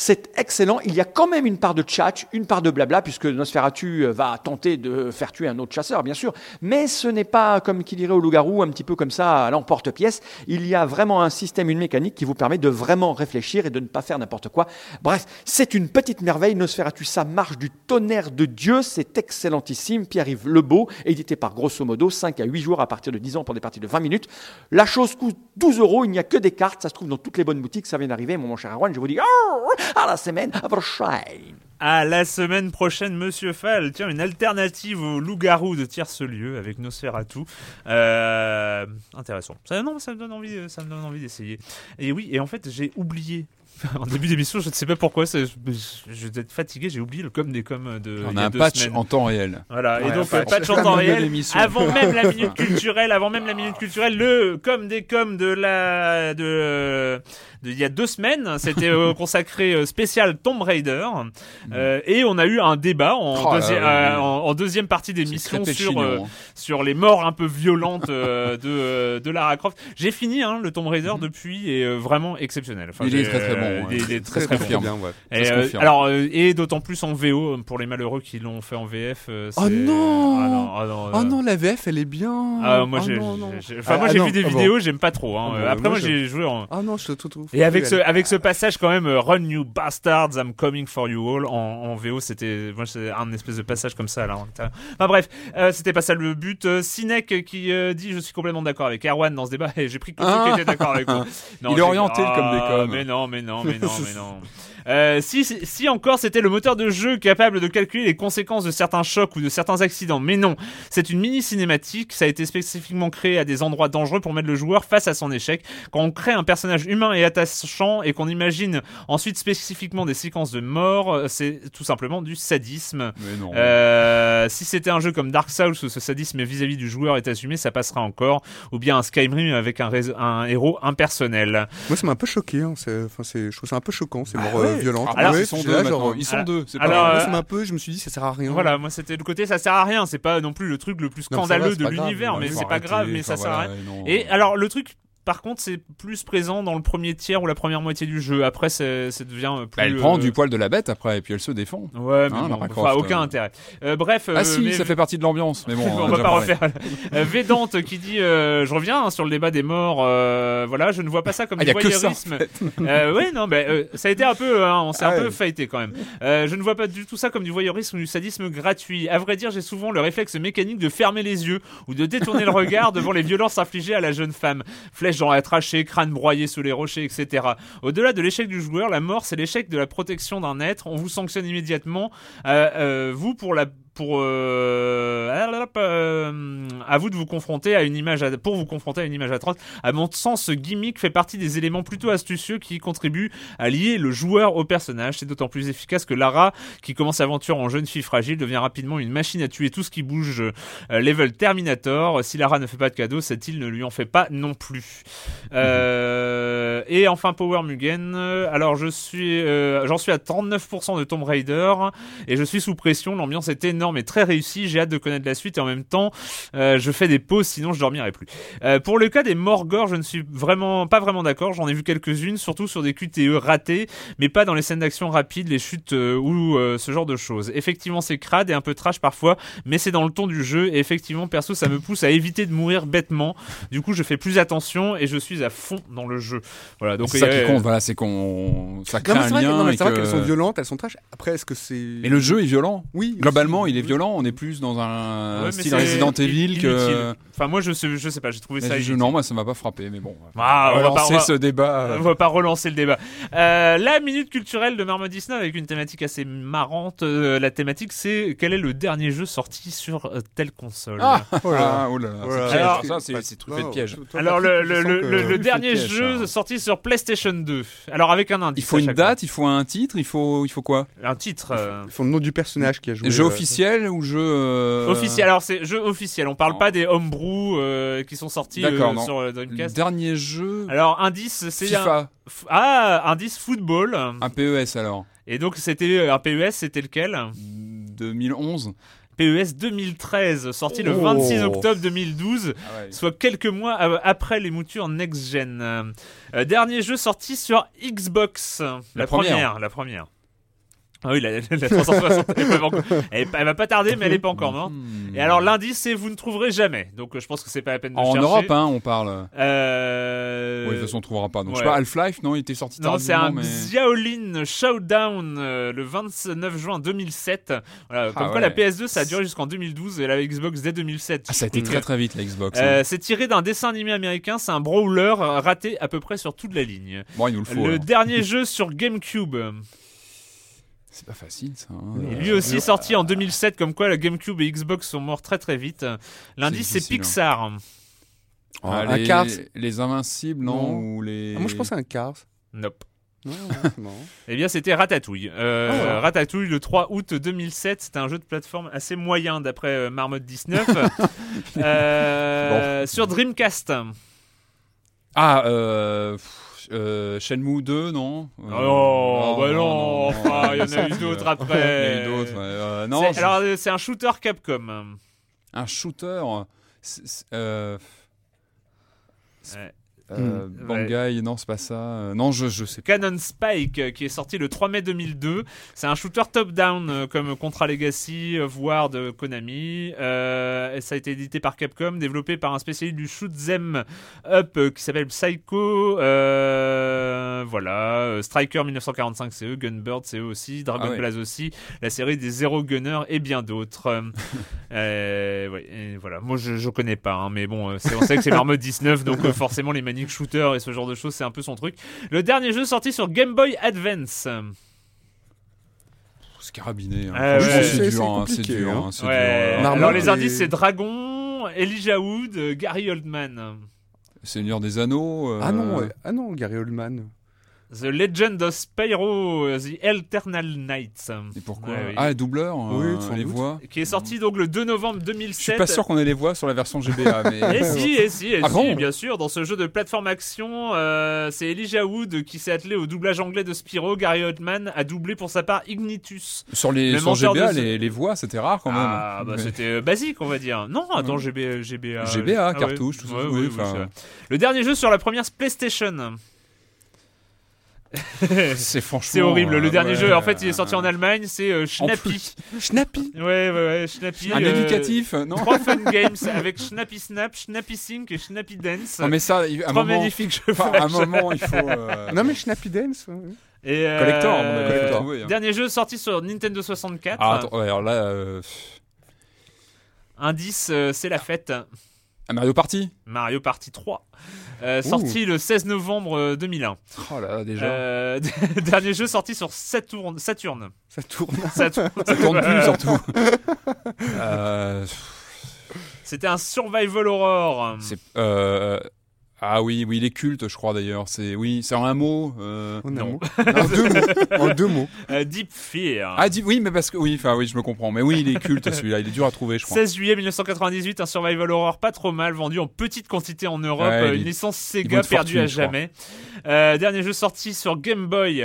c'est excellent. Il y a quand même une part de tchatch, une part de blabla, puisque Nosferatu euh, va tenter de faire tuer un autre chasseur, bien sûr. Mais ce n'est pas, comme qui dirait au loup-garou, un petit peu comme ça à l'emporte-pièce. Il y a vraiment un système, une mécanique qui vous permet de vraiment réfléchir et de ne pas faire n'importe quoi. Bref, c'est une petite merveille. Nosferatu, ça marche du tonnerre de Dieu. C'est excellentissime. Pierre-Yves Lebeau, édité par grosso modo 5 à 8 jours à partir de 10 ans pour des parties de 20 minutes. La chose coûte 12 euros. Il n'y a que des cartes. Ça se trouve dans toutes les bonnes boutiques. Ça vient d'arriver, mon cher Erwan. Je vous dis, oh, à la semaine prochaine. À la semaine prochaine, Monsieur Fall. Tiens, une alternative au loup-garou de tierce lieu avec Nosferatu. Euh, intéressant. Ça, non, ça me donne envie, ça me donne envie d'essayer. Et oui, et en fait, j'ai oublié. En début d'émission, je ne sais pas pourquoi, je, je vais être fatigué, j'ai oublié le com des com de. On a un deux patch semaines. en temps réel. Voilà, et donc un euh, patch. patch en temps réel, l'émission. avant même la minute culturelle, avant même la minute culturelle, le comme des coms de la de, il y a deux semaines, c'était euh, consacré euh, spécial Tomb Raider, Euh, et on a eu un débat en, Oh là deuxi- là. en, en deuxième partie d'émission sur hein. sur les morts un peu violentes de de Lara Croft. J'ai fini hein, le Tomb Raider depuis et vraiment exceptionnel. Enfin, Il est très, très bon. Il est, il est très Très, très, très, bon. bien, ouais. Et, euh, alors euh, et d'autant plus en VO pour les malheureux qui l'ont fait en VF. euh, Oh non Ah non, ah non, Oh non, la VF, elle est bien. ah, moi Oh j'ai, enfin Ah, moi j'ai non, vu des bon. vidéos, j'aime pas trop. Hein. Ah Euh, bon, Après moi, j'ai joué en Ah non, je te et avec ce avec ce passage quand même euh, Run you bastards, I'm coming for you all en, en VO, c'était moi c'est un espèce de passage comme ça là. l'intérieur. Enfin bref, euh, c'était pas ça le but. Euh, Sinek qui euh, dit je suis complètement d'accord avec Erwan dans ce débat et j'ai pris que Ah. qui étaient d'accord avec moi. Non, Il est orienté, comme des coms. Mais non, mais non, mais non, mais non. Euh, si, si si encore c'était le moteur de jeu capable de calculer les conséquences de certains chocs ou de certains accidents, mais non, c'est une mini cinématique, ça a été spécifiquement créé à des endroits dangereux pour mettre le joueur face à son échec. Quand on crée un personnage humain et attachant et qu'on imagine ensuite spécifiquement des séquences de mort, euh, c'est tout simplement du sadisme. Mais non. Euh, si c'était un jeu comme Dark Souls où ce sadisme vis-à-vis du joueur est assumé, ça passera encore. Ou bien un Skyrim avec un, réseau- un héros impersonnel. Moi, ça m'a un peu choqué. Hein. c'est- Enfin, c'est, je trouve ça un peu choquant, ces morts ouais. Alors, Ouais, ils sont deux là, genre, Ils sont alors- deux. C'est pas alors, moi, euh, ça m'a un peu. Je me suis dit, ça sert à rien. Voilà, moi c'était le côté ça sert à rien, c'est pas non plus le truc le plus Non, ça va, scandaleux de l'univers, mais c'est pas grave, mais ça sert à rien. Et alors le truc par contre, c'est plus présent dans le premier tiers ou la première moitié du jeu. Après, c'est- ça devient plus. Bah, elle prend euh, du poil de la bête après et puis elle se défend. Ouais, mais Hein, Lara enfin, aucun euh. intérêt. Euh, bref. Ah si, mais- ça fait partie de l'ambiance. Mais bon, on va pas parlé. refaire. Védante qui dit, je reviens hein, sur le débat des morts. voilà, je ne vois pas ça comme Ah, du ça, en voyeurisme. euh, ouais, non, mais ça a été un peu, hein, on s'est Ah un peu ouais. fighté quand même. Je ne vois pas du tout ça comme du voyeurisme ou du sadisme gratuit. À vrai dire, j'ai souvent le réflexe mécanique de fermer les yeux ou de détourner le regard devant les violences infligées à la jeune femme. Flèche dans la trachée, crâne broyé sous les rochers, etc. Au-delà de l'échec du joueur, la mort, c'est l'échec de la protection d'un être. On vous sanctionne immédiatement. Euh, euh, vous pour la pour euh, euh, à vous de vous confronter à une image à- pour vous confronter à une image atroce. À mon sens, ce gimmick fait partie des éléments plutôt astucieux qui contribuent à lier le joueur au personnage. C'est d'autant plus efficace que Lara, qui commence l'aventure en jeune fille fragile, devient rapidement une machine à tuer tout ce qui bouge. euh, level Terminator. Si Lara ne fait pas de cadeau, cette île ne lui en fait pas non plus. Euh, et enfin Power Mugen. Alors je suis, euh, j'en suis à 39% de Tomb Raider et je suis sous pression. L'ambiance est énorme et très réussie. J'ai hâte de connaître la suite et en même temps, euh, je fais des pauses, sinon je dormirai plus. Euh, pour le cas des Morgor, je ne suis vraiment pas vraiment d'accord. J'en ai vu quelques-unes, surtout sur des QTE ratés, mais pas dans les scènes d'action rapides, les chutes euh, ou euh, ce genre de choses. Effectivement, c'est crade et un peu trash parfois, mais c'est dans le ton du jeu. Et effectivement, perso, ça me pousse à éviter de mourir bêtement. Du coup, je fais plus attention et je suis à fond dans le jeu. Voilà. Donc C'est ça euh, qui compte, voilà, c'est qu'on ça Non, crée mais un c'est vrai, que- lien. non, mais et c'est vrai que- qu'elles sont violentes, elles sont trash. Après, est-ce que c'est. Mais le jeu est violent. Oui. Globalement, aussi. il est violent. On est plus dans un Ouais, style Resident i- Evil que. Enfin, moi, je sais, je sais pas. J'ai trouvé Mais ça. je- non, moi ça m'a pas frappé, mais bon. Ah, on va pas- lancer on va- ce débat. On va pas relancer le débat. Euh, la minute culturelle de Marmot 19 avec une thématique assez marrante. Euh, la thématique, c'est quel est le dernier jeu sorti sur euh, telle console? Ah, Oh là là. ah, oh là là, Oh. Alors- ça, c'est truffé de piège. Alors le, dernier jeu ça. sorti sur PlayStation 2. Alors avec un indice. Il faut une date, il faut un titre, il faut, il faut quoi? Un titre. Ils font le nom du personnage qui a joué. Jeu officiel officiel ou jeu euh, Officiel. Alors c'est jeu officiel. On parle Non. pas des homebrew euh, qui sont sortis euh, sur Le Dreamcast. dernier jeu Alors indice, c'est un... FIFA, f- ah indice football. un PES alors. Et donc c'était un PES, c'était lequel? 2011. PES 2013, sorti le Oh. 26 octobre 2012. Ah ouais. soit quelques mois après les moutures next-gen. Euh, dernier jeu sorti sur Xbox. La, première. La première. Ah oui, la, la 360, elle, est pas encore- elle est pas- elle va pas tarder, mais elle est pas encore morte. Hmm. Et alors l'indice, c'est vous ne trouverez jamais. Donc euh, je pense que c'est pas la peine de En chercher. Europe, hein, on parle. Euh... Oui, de toute façon, on trouvera pas. Donc, je sais pas, Half-Life, non, il était sorti Non, c'est un mais... Xiaolin Showdown euh, le 29 juin 2007. Voilà, comme Ah quoi ouais. la PS2 ça a duré jusqu'en 2012 et la Xbox dès 2007. Ah, ça a été très très vite la Xbox. Euh, c'est tiré d'un dessin animé américain, c'est un brawler raté à peu près sur toute la ligne. Bon, il nous le faut. le alors. dernier jeu sur GameCube, C'est pas facile ça. hein. et lui aussi sorti en 2007, comme quoi la GameCube et Xbox sont morts très très vite. L'indice c'est difficile, hein. Pixar. Ah, un les, Cars. les Invincibles, non, Non. Ou les. Ah, moi, je pensais à un Cars. Nope. Ouais, ouais. Eh bien c'était Ratatouille. Euh, Ah ouais. Ratatouille le 3 août 2007, c'était un jeu de plateforme assez moyen d'après euh, Marmot 19. Euh, Sur Dreamcast. Ah, euh. pff, euh, Shenmue 2, non Euh, Oh, bah non, enfin, il y en a eu d'autres Il y après. en a eu d'autres. Euh, non, C'est- je- alors euh, c'est un shooter Capcom. un shooter. c'est- c'est- euh, Ouais. Euh, Hmm. Bangai, non, c'est pas ça. Euh, non, je, je sais pas. Canon Spike euh, qui est sorti le 3 mai 2002. C'est un shooter top-down euh, comme Contra Legacy, voire de Konami. Euh, et ça a été édité par Capcom, développé par un spécialiste du shoot 'em up euh, qui s'appelle Psycho. Euh, voilà, euh, Striker 1945 c'est eux, Gunbird c'est eux aussi, Dragon Ah ouais. Blaze aussi, la série des Zero Gunner et bien d'autres. Euh, ouais, voilà. Moi je, je connais pas, hein, mais bon, c'est- on sait que c'est Marmot 19, donc euh, forcément les maniques shooter et ce genre de choses c'est un peu son truc. Le dernier jeu sorti sur Game Boy Advance. C'est carabiné. hein. Ouais. c'est dur. c'est hein, dur. hein. Ouais. Alors les et- indices c'est Dragon, Elijah Wood, euh, Gary Oldman. Seigneur des Anneaux. euh, Ah non, ouais. ah non, Gary Oldman. The Legend of Spyro, euh, The Eternal Nights. Et pourquoi Ouais, oui. Ah, les doubleurs, Oui, euh, les doute. voix. Qui est sorti donc le 2 novembre 2007. Je suis pas sûr qu'on ait les voix sur la version GBA, mais. Et si, et si, et Ah si, bon bien sûr. Dans ce jeu de plateforme action, euh, c'est Elijah Wood qui s'est attelé au doublage anglais de Spyro. Gary Oldman a doublé pour sa part Ignitus. Sur les Le sur GBA, de les, les voix, c'était rare quand même. Ah, bah Mais- c'était euh, basique, on va dire. Non, attends, GB, GBA. GBA, Ah ouais. cartouche, tout ça, Ouais, oui, oui. Le dernier jeu sur la première PlayStation. C'est franchement. C'est horrible. Le euh, dernier ouais, jeu, en fait, il est sorti en euh, Allemagne. C'est euh, Schnappy. Schnappy Ouais, ouais, ouais, Schnappy. Un euh, éducatif, non Trois fun games avec Schnappy Snap, Schnappy Sync et Schnappy Dance. Non, mais ça, il- à un Trois moment. magnifiques jeux. enfin, à un moment, il faut. euh, Non, mais Snappy Dance. ouais. Et, euh, Collector, il faut trouver, hein. Dernier jeu sorti sur Nintendo 64. Ah, attends, ouais, alors là. euh, Indice, euh, c'est la fête. Mario Party Mario Party 3. Euh, sorti le 16 novembre euh, 2001. Oh là là, déjà. Euh, dernier jeu sorti sur Saturn. Saturn. Ça tourne. Saturn. Ça tourne plus, surtout. Euh, C'était un survival horror. c'est. euh, Ah oui, oui, il est culte, je crois d'ailleurs. C'est oui, c'est en un mot. euh, En un Non. mot. En deux mots. En deux mots. Deep Fear. Ah dis- oui, mais parce que oui, enfin oui, je me comprends. Mais oui, il est culte celui-là. Il est dur à trouver, je crois. 16 juillet 1998, un survival horror pas trop mal, vendu en petite quantité en Europe, Ouais, euh, il- une licence Sega perdue à jamais. Euh, dernier jeu sorti sur Game Boy.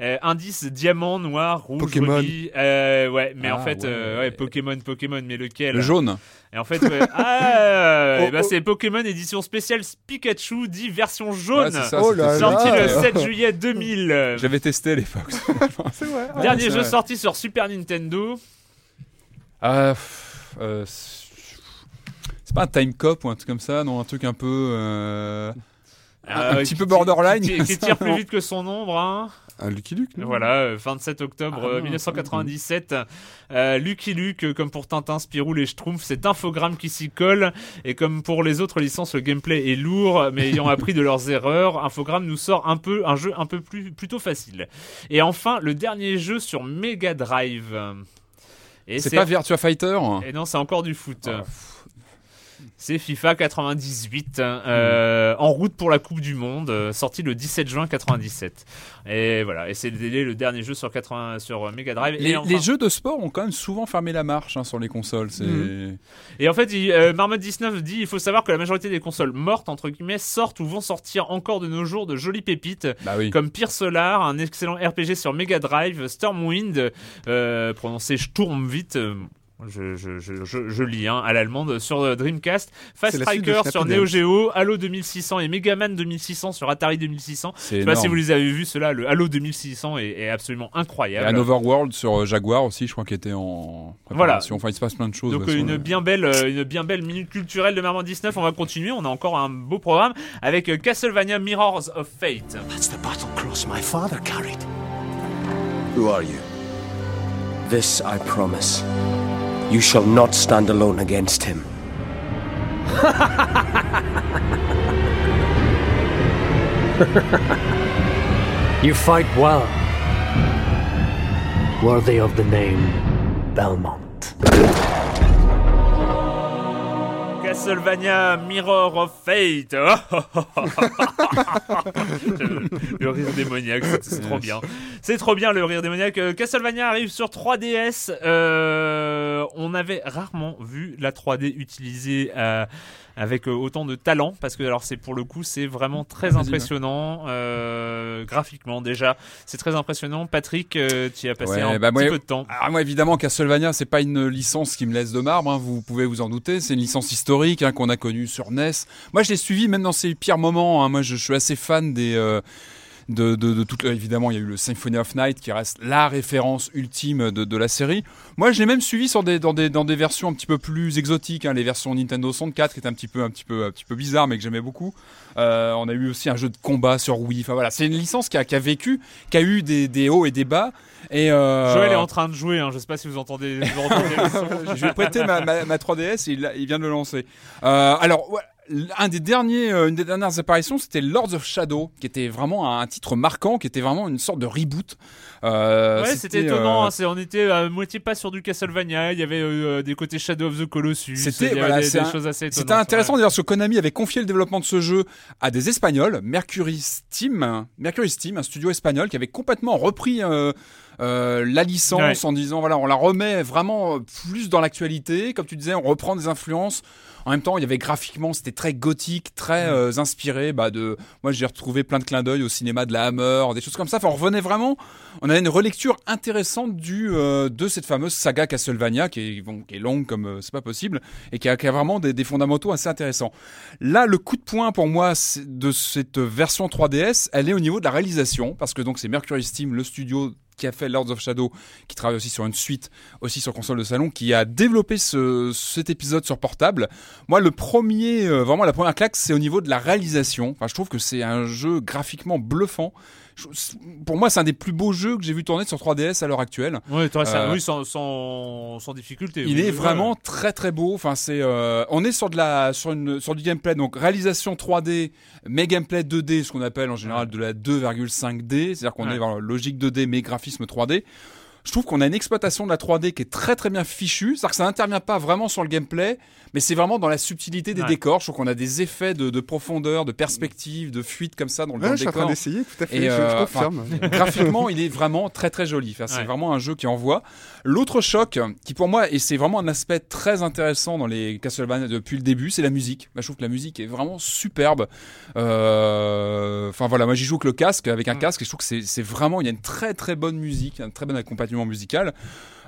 Euh, indice diamant, noir, rouge, Pokémon. rubis. Euh, ouais, mais en Ah, fait, euh, ouais. Pokémon, Pokémon, mais lequel Le jaune. Et en fait, ouais, ah, Oh, ben, oh. c'est Pokémon édition spéciale Pikachu, dit version jaune. Ça, Oh là sorti là. le 7 juillet 2000. J'avais testé à l'époque. C'est vrai. Ah, Dernier jeu vrai. sorti sur Super Nintendo. Ah, euh, c'est pas un time cop ou un truc comme ça, non, un truc un peu. euh, Un- un Euh, petit peu borderline. Qui, qui tire plus vite que son ombre, hein. Un Lucky Luke, non Voilà, euh, 27 octobre Ah euh, non, 1997. Euh, Lucky Luke, euh, comme pour Tintin, Spirou, les Schtroumpfs, c'est infogramme qui s'y colle. Et comme pour les autres licences, le gameplay est lourd, mais ayant appris de leurs erreurs, Infogrames nous sort un peu un jeu un peu plus plutôt facile. Et enfin, le dernier jeu sur Mega Drive. C'est pas Virtua Fighter Et non, c'est encore du foot. Ah, C'est FIFA 98, euh, en route pour la Coupe du Monde, euh, sorti le 17 juin 97. Et voilà, et c'est le, dernier jeu sur 80 sur euh, Mega Drive. Les, et enfin- les jeux de sport ont quand même souvent fermé la marche hein, sur les consoles. Mhm. Et en fait, il- euh, Marmot 19 dit il faut savoir que la majorité des consoles mortes entre guillemets sortent ou vont sortir encore de nos jours de jolies pépites bah oui. comme Pire Solar, un excellent RPG sur Mega Drive, Stormwind, euh, prononcé Sturmwind. Je, je, je, je, je lis hein, à l'allemande sur euh, Dreamcast, Fast Striker sur Neo. Geo, Halo 2600 et Megaman 2600 sur Atari 2600. C'est Je sais pas si vous les avez vus, cela, le Halo 2600 est, est absolument incroyable. un Overworld sur euh, Jaguar aussi, je crois, qui était en préparation. Enfin, il se passe plein de choses. Donc une bien belle euh, une bien belle minute culturelle de Marmot 19, on va continuer, on a encore un beau programme avec Castlevania Mirrors of Fate. That's the battle cross my father carried. Who are you? This I promise. You shall not stand alone against him. you fight well. Worthy of the name Belmont. Castlevania Mirror of Fate. le rire démoniaque, c'est trop bien. C'est trop bien le rire démoniaque. Euh, Castlevania arrive sur 3DS. Euh, on avait rarement vu la 3D utilisée euh, avec euh, autant de talent parce que alors c'est pour le coup c'est vraiment très impressionnant euh, graphiquement déjà. C'est très impressionnant. Patrick, euh, tu y as passé Ouais, un bah, petit moi- peu de temps. Alors moi évidemment Castlevania c'est pas une licence qui me laisse de marbre, hein, vous pouvez vous en douter, c'est une licence historique hein, qu'on a connue sur NES. Moi je l'ai suivi même dans ses pires moments, hein. moi je, je suis assez fan des... euh, de, de, de toute, évidemment, il y a eu le Symphony of Night qui reste la référence ultime de, de la série. Moi, je l'ai même suivi sur des, dans, des, dans des versions un petit peu plus exotiques, hein, les versions Nintendo 64 qui étaient un petit peu, un petit peu, un petit peu bizarres, mais que j'aimais beaucoup. Euh, on a eu aussi un jeu de combat sur Wii. Enfin voilà, c'est une licence qui a, qui a vécu, qui a eu des, des hauts et des bas. Et euh, Joël est en train de jouer. Hein, je sais pas si vous entendez. vous entendez je vais prêter ma, ma, ma 3DS et il, il vient de le lancer. Euh, alors, ouais, un des derniers, euh, une des dernières apparitions, c'était Lords of Shadow, qui était vraiment un titre marquant, qui était vraiment une sorte de reboot. Euh, Ouais, c'était étonnant. euh, hein, on était à moitié pas sur du Castlevania. Il y avait euh, des côtés Shadow of the Colossus. C'était- voilà, des, c'est des un- choses assez. C'était intéressant ouais. d'ailleurs parce que Konami avait confié le développement de ce jeu à des Espagnols, Mercury Steam, Mercury Steam, un studio espagnol qui avait complètement repris euh, euh, la licence Ouais. en disant voilà on la remet vraiment plus dans l'actualité, comme tu disais on reprend des influences. En même temps, il y avait graphiquement, c'était très gothique, très euh, inspiré bah, de. Moi, j'ai retrouvé plein de clins d'œil au cinéma de la Hammer, des choses comme ça. Enfin, on revenait vraiment. On avait une relecture intéressante du euh, de cette fameuse saga Castlevania, qui est, bon, qui est longue comme euh, c'est pas possible, et qui a, qui a vraiment des, des fondamentaux assez intéressants. Là, le coup de poing pour moi de cette version 3DS, elle est au niveau de la réalisation, parce que donc c'est Mercury Steam, le studio qui a fait Lords of Shadow, qui travaille aussi sur une suite, aussi sur console de salon, qui a développé ce, cet épisode sur portable. Moi, le premier, euh, vraiment la première claque, c'est au niveau de la réalisation. Enfin, je trouve que c'est un jeu graphiquement bluffant. Je- pour moi, c'est un des plus beaux jeux que j'ai vu tourner sur 3DS à l'heure actuelle. Ouais, Euh, oui, sans, sans, sans difficulté. Il oui, est ouais. vraiment très très beau. Enfin, c'est, euh, on est sur de la, sur une, sur du gameplay. Donc réalisation 3D, mais gameplay 2D, ce qu'on appelle en général de la 2,5D, c'est-à-dire qu'on est dans la logique 2D mais graphisme 3D. Je trouve qu'on a une exploitation de la 3D qui est très très bien fichue. C'est-à-dire que ça n'intervient pas vraiment sur le gameplay, mais c'est vraiment dans la subtilité des Ouais. décors. Je trouve qu'on a des effets de, de profondeur, de perspective, de fuite comme ça dans le, dans Ouais, le je suis en train décor. d'essayer, tout à fait, Et, je, je euh, confirme. Graphiquement, il est vraiment très très joli. Enfin, c'est Ouais. vraiment un jeu qui envoie. L'autre choc, qui pour moi, et c'est vraiment un aspect très intéressant dans les Castlevania depuis le début, c'est la musique. Bah, je trouve que la musique est vraiment superbe. Euh, Enfin voilà, moi j'y joue avec le casque, avec un Mm. casque, et je trouve que c'est- c'est vraiment, il y a une très très bonne musique, un très bon accompagnement musical.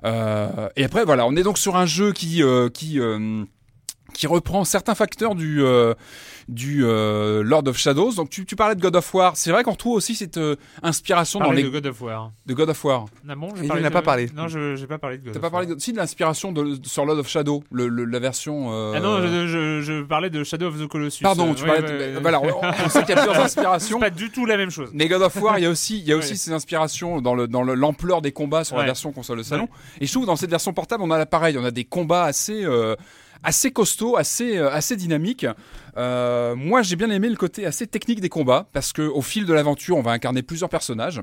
Euh, et après voilà, on est donc sur un jeu qui euh, qui euh, qui reprend certains facteurs du euh, du euh, Lord of Shadows. Donc tu, tu parlais de God of War. C'est vrai qu'on retrouve aussi cette euh, inspiration dans les de God of War. de God of War. Ah bon, Il parlé en a de- pas parlé. Non, je j'ai pas parlé de God T'as of pas War. parlé de, si de l'inspiration de, sur Lord of Shadow, le, le- la version. euh, Ah non, je, je, je parlais de Shadow of the Colossus. Pardon, tu ouais, parlais. ouais, de- ouais. voilà, on, on sait qu'il y a plusieurs inspirations. C'est pas du tout la même chose. Mais God of War, il y a aussi, il y a aussi Ouais. ces inspirations dans le dans le- l'ampleur des combats sur la version console de salon. Et je trouve que dans cette version portable, on a la pareil, on a des combats assez euh, assez costauds, assez euh, assez dynamiques. Euh, moi, j'ai bien aimé le côté assez technique des combats parce que au fil de l'aventure, on va incarner plusieurs personnages.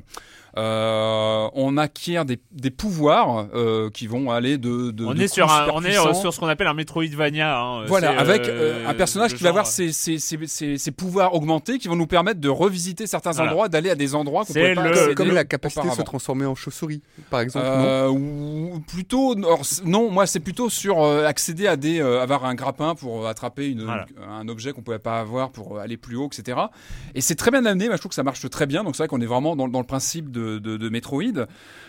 Euh, on acquiert des, des pouvoirs euh, qui vont aller de. de On de est sur un, on est sur ce qu'on appelle un Metroidvania. hein. Voilà, avec un personnage qui va avoir ses, ses, ses, ses- ses pouvoirs augmentés qui vont nous permettre de revisiter certains Voilà. endroits, d'aller à des endroits qu'on C'est pouvait pas le- accéder Comme la capacité de se transformer en chauve-souris, par exemple. non ou plutôt non moi c'est plutôt sur accéder à des euh, avoir un grappin pour attraper une, Voilà. un objet qu'on pouvait pas avoir pour euh, aller plus haut etc et c'est très bien amené je trouve que ça marche très bien. Donc c'est vrai qu'on est vraiment dans, le principe de, de, Metroid.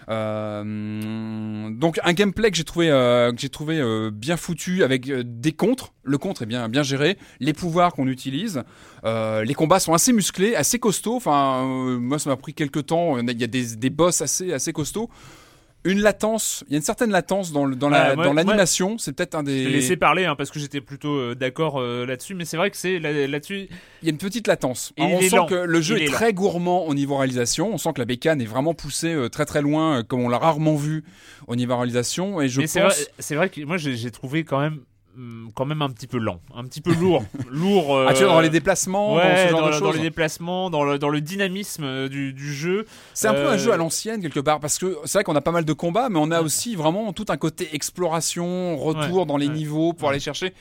Euh, donc un gameplay que j'ai trouvé euh, que j'ai trouvé bien foutu avec des contres. Le contre est bien bien géré. Les pouvoirs qu'on utilise les combats sont assez musclés assez costauds. Enfin moi ça m'a pris quelques temps. Il y a des, des boss assez assez costauds une latence, il y a une certaine latence dans, le- dans la- Ah, moi- dans l'animation. C'est peut-être un Je des. laissé parler hein, parce que j'étais plutôt euh, d'accord euh, là-dessus, mais c'est vrai que c'est là- là-dessus. Il y a une petite latence. Et on sent lent. que le jeu Il est, très gourmand au niveau réalisation. On sent que la bécane est vraiment poussée euh, très très loin, comme on l'a rarement vu au niveau réalisation. Et je mais c'est pense. vrai, c'est vrai que moi j'ai j'ai trouvé quand même, quand même un petit peu lent, un petit peu lourd, lourd. euh, Ah, tu vois, dans les déplacements, dans ce genre dans, de le- dans choses. les déplacements, dans le, dans le dynamisme euh, du, du jeu. C'est un peu un Euh, jeu à l'ancienne quelque part parce que c'est vrai qu'on a pas mal de combats, mais on a aussi vraiment tout un côté exploration, retour Ouais, dans les niveaux pour aller chercher.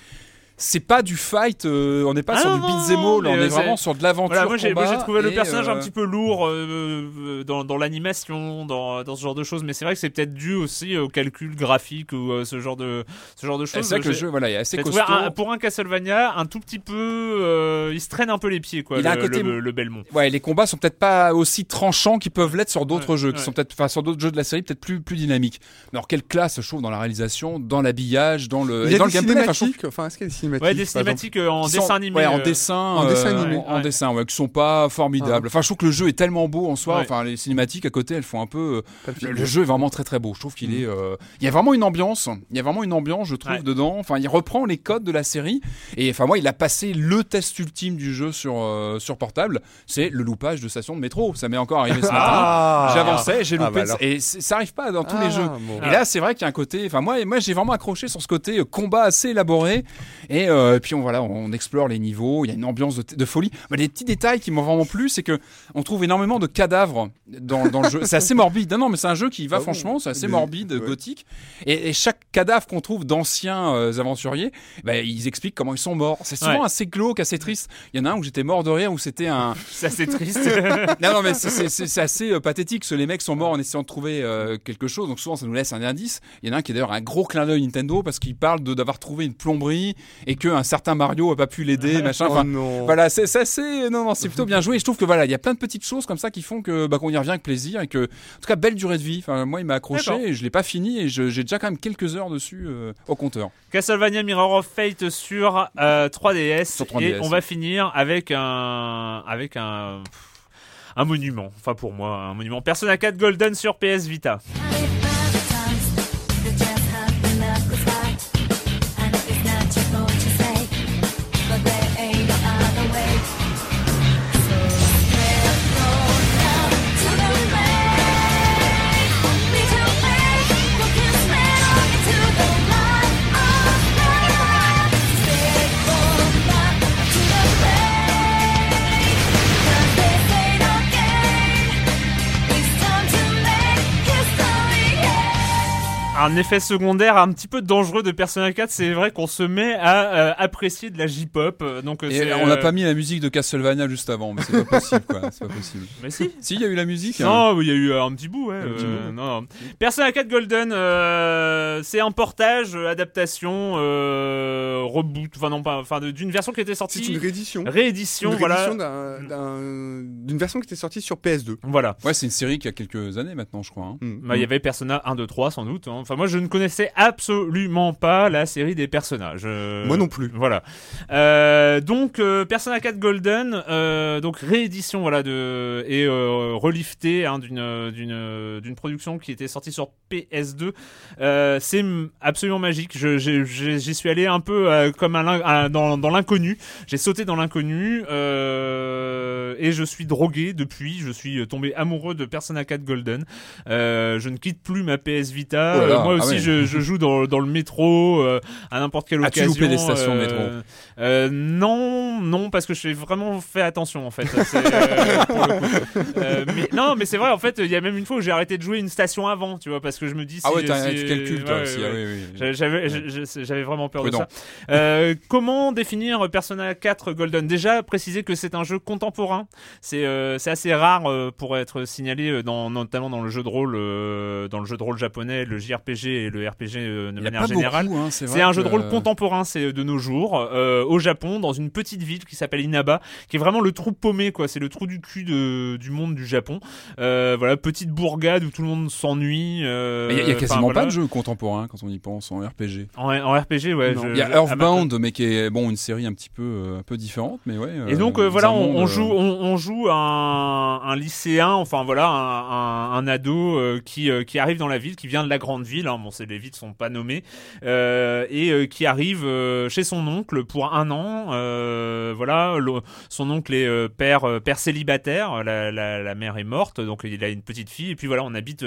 C'est pas du fight, euh, on n'est pas Ah sur non, du beat'em all, on est vraiment sur de l'aventure. Voilà, moi j'ai trouvé le personnage un euh, petit peu lourd euh, dans, dans l'animation, dans, dans ce genre de choses, mais c'est vrai que c'est peut-être dû aussi au calcul graphique ou euh, ce genre de ce genre de choses. C'est vrai que le jeu voilà, est assez costaud. un- pour un Castlevania, un tout petit peu, euh, il se traîne un peu les pieds quoi. Il le, a un côté- le, le Belmont. Ouais, les combats sont peut-être pas aussi tranchants qu'ils peuvent l'être sur d'autres Ouais, jeux, qui sont peut-être, enfin, sur d'autres jeux de la série, peut-être plus, plus dynamiques. Mais alors, quelle classe, je trouve, dans la réalisation, dans l'habillage, dans le, Il et y a dans des le gameplay. enfin, est-ce qu'il y a des cinématiques Ouais, des cinématiques euh, en sont- dessin animé. ouais, en euh, dessin, en dessin euh, animé. en dessin, ouais, qui sont pas formidables. Ah. Enfin, je trouve que le jeu est tellement beau en soi. Enfin, les cinématiques à côté, elles font un peu. le jeu est vraiment très très beau. Je trouve qu'il est. euh, Il y a vraiment une ambiance. Il y a vraiment une ambiance, je trouve, dedans. Enfin, il reprend les codes de la série. Et enfin, moi, il a passé le test ultime du jeu sur euh, sur portable. C'est le loupage de station de métro. Ça m'est encore arrivé ce matin. Ah J'avançais, j'ai Ah, loupé. bah alors. et ça arrive pas dans tous Ah, les jeux. bon. Et là, c'est vrai qu'il y a un côté. Enfin, moi, moi, j'ai vraiment accroché sur ce côté combat assez élaboré. Et euh, puis, on voilà, on explore les niveaux. Il y a une ambiance de, de folie. Mais les petits détails qui m'ont vraiment plu, c'est que on trouve énormément de cadavres dans, dans le jeu. C'est assez morbide. Non, non, mais c'est un jeu qui va Ah franchement, c'est assez morbide, ouais. gothique. Et, et chaque cadavre qu'on trouve d'anciens euh, aventuriers, bah, ils expliquent comment ils sont morts. C'est souvent Ouais. assez glauque, assez triste. Il y en a un où j'étais mort de rire, où c'était un, C'est assez triste. non, non, mais c'est- assez euh, pathétique. parce que les mecs sont morts en essayant de trouver quelque chose. Donc souvent, ça nous laisse un indice. Il y en a un qui est d'ailleurs un gros clin d'œil Nintendo parce qu'il parle d'avoir trouvé une plomberie et qu'un certain Mario a pas pu l'aider, machin. Oh Enfin, non. voilà, c'est c'est assez. Non, non, c'est plutôt bien joué. Et je trouve que voilà, il y a plein de petites choses comme ça qui font que bah, qu'on y revient avec plaisir et que, en tout cas, belle durée de vie. Enfin, moi, il m'a accroché et je l'ai pas fini et j'ai déjà quand même quelques heures dessus euh, au compteur. Castlevania Mirror of Fate sur euh, 3DS, Sur 3DS, et on va finir avec un avec un un monument. Enfin pour moi, un monument. Persona 4 Golden sur PS Vita. Un effet secondaire un petit peu dangereux de Persona 4, c'est vrai qu'on se met à euh, apprécier de la J-pop. euh, Donc euh, Et on n'a euh, pas mis la musique de Castlevania juste avant, mais c'est pas possible, quoi. C'est pas possible. Mais si. Si, il y a eu la musique. hein. Non, il y a eu un petit bout, ouais. Un petit bout. non, non. Persona 4 Golden, euh, c'est un portage, adaptation, euh, reboot, enfin non pas, enfin d'une version qui était C'est une sortie, réédition. réédition, Une voilà, réédition d'un- d'un- d'une version qui était sortie sur PS2. voilà. Ouais, c'est une série qui a quelques années maintenant, je crois. hein. Mm. Bah, il y avait Persona 1, 2, 3 sans doute. hein. Enfin moi je ne connaissais absolument pas la série des personnages. Euh, Moi non plus. Voilà. Euh, donc euh, Persona 4 Golden, donc réédition voilà de et reliftée hein, d'une d'une d'une production qui était sortie sur PS2. Euh, c'est absolument magique. J'y suis allé un peu comme un, lin- un- dans dans l'inconnu. J'ai sauté dans l'inconnu et je suis drogué depuis. Je suis tombé amoureux de Persona 4 Golden. Je ne quitte plus ma PS Vita. Oh là là, Euh, moi ah aussi ouais. je, je joue dans dans le métro euh, à n'importe quelle As-tu occasion. loupé des stations de euh, métro euh, Non, non, parce que j'ai vraiment fait attention en fait. Euh. Euh, mais non, mais c'est vrai. En fait, il y a même une fois où j'ai arrêté de jouer une station avant, tu vois, parce que je me dis. Ah ouais, si- tu calcules toi ouais, aussi. ouais, ah oui, oui. J'avais, je- je- vraiment peur Prudent. de ça. Euh, comment définir Persona 4 Golden? Déjà, préciser que c'est un jeu contemporain. C'est assez rare pour être signalé dans, notamment dans le jeu de rôle, dans le jeu de rôle japonais, le JRPG et le RPG de manière générale. hein, c'est un jeu de rôle contemporain, c'est de nos jours, euh, au Japon, dans une petite ville qui s'appelle Inaba, qui est vraiment le trou paumé, quoi. C'est le trou du cul de, du monde du Japon. Euh, voilà, petite bourgade où tout le monde s'ennuie. euh, Il y a- quasiment voilà. pas de jeu contemporain quand on y pense en RPG. En, en RPG, ouais. Il y a Earthbound, mais qui est bon une série un petit peu euh, un peu différente, mais ouais. Et donc euh, euh, voilà, on, euh, joue, on, on joue un, un lycéen, enfin voilà, un, un, un ado euh, qui euh, qui arrive dans la ville, qui vient de la grande ville. Hein, bon, les villes sont pas nommées, euh, et euh, qui arrive euh, chez son oncle pour un an. euh, voilà, son oncle est euh, père euh, père célibataire, la, la, mère est morte, donc il a une petite fille. Et puis voilà, on habite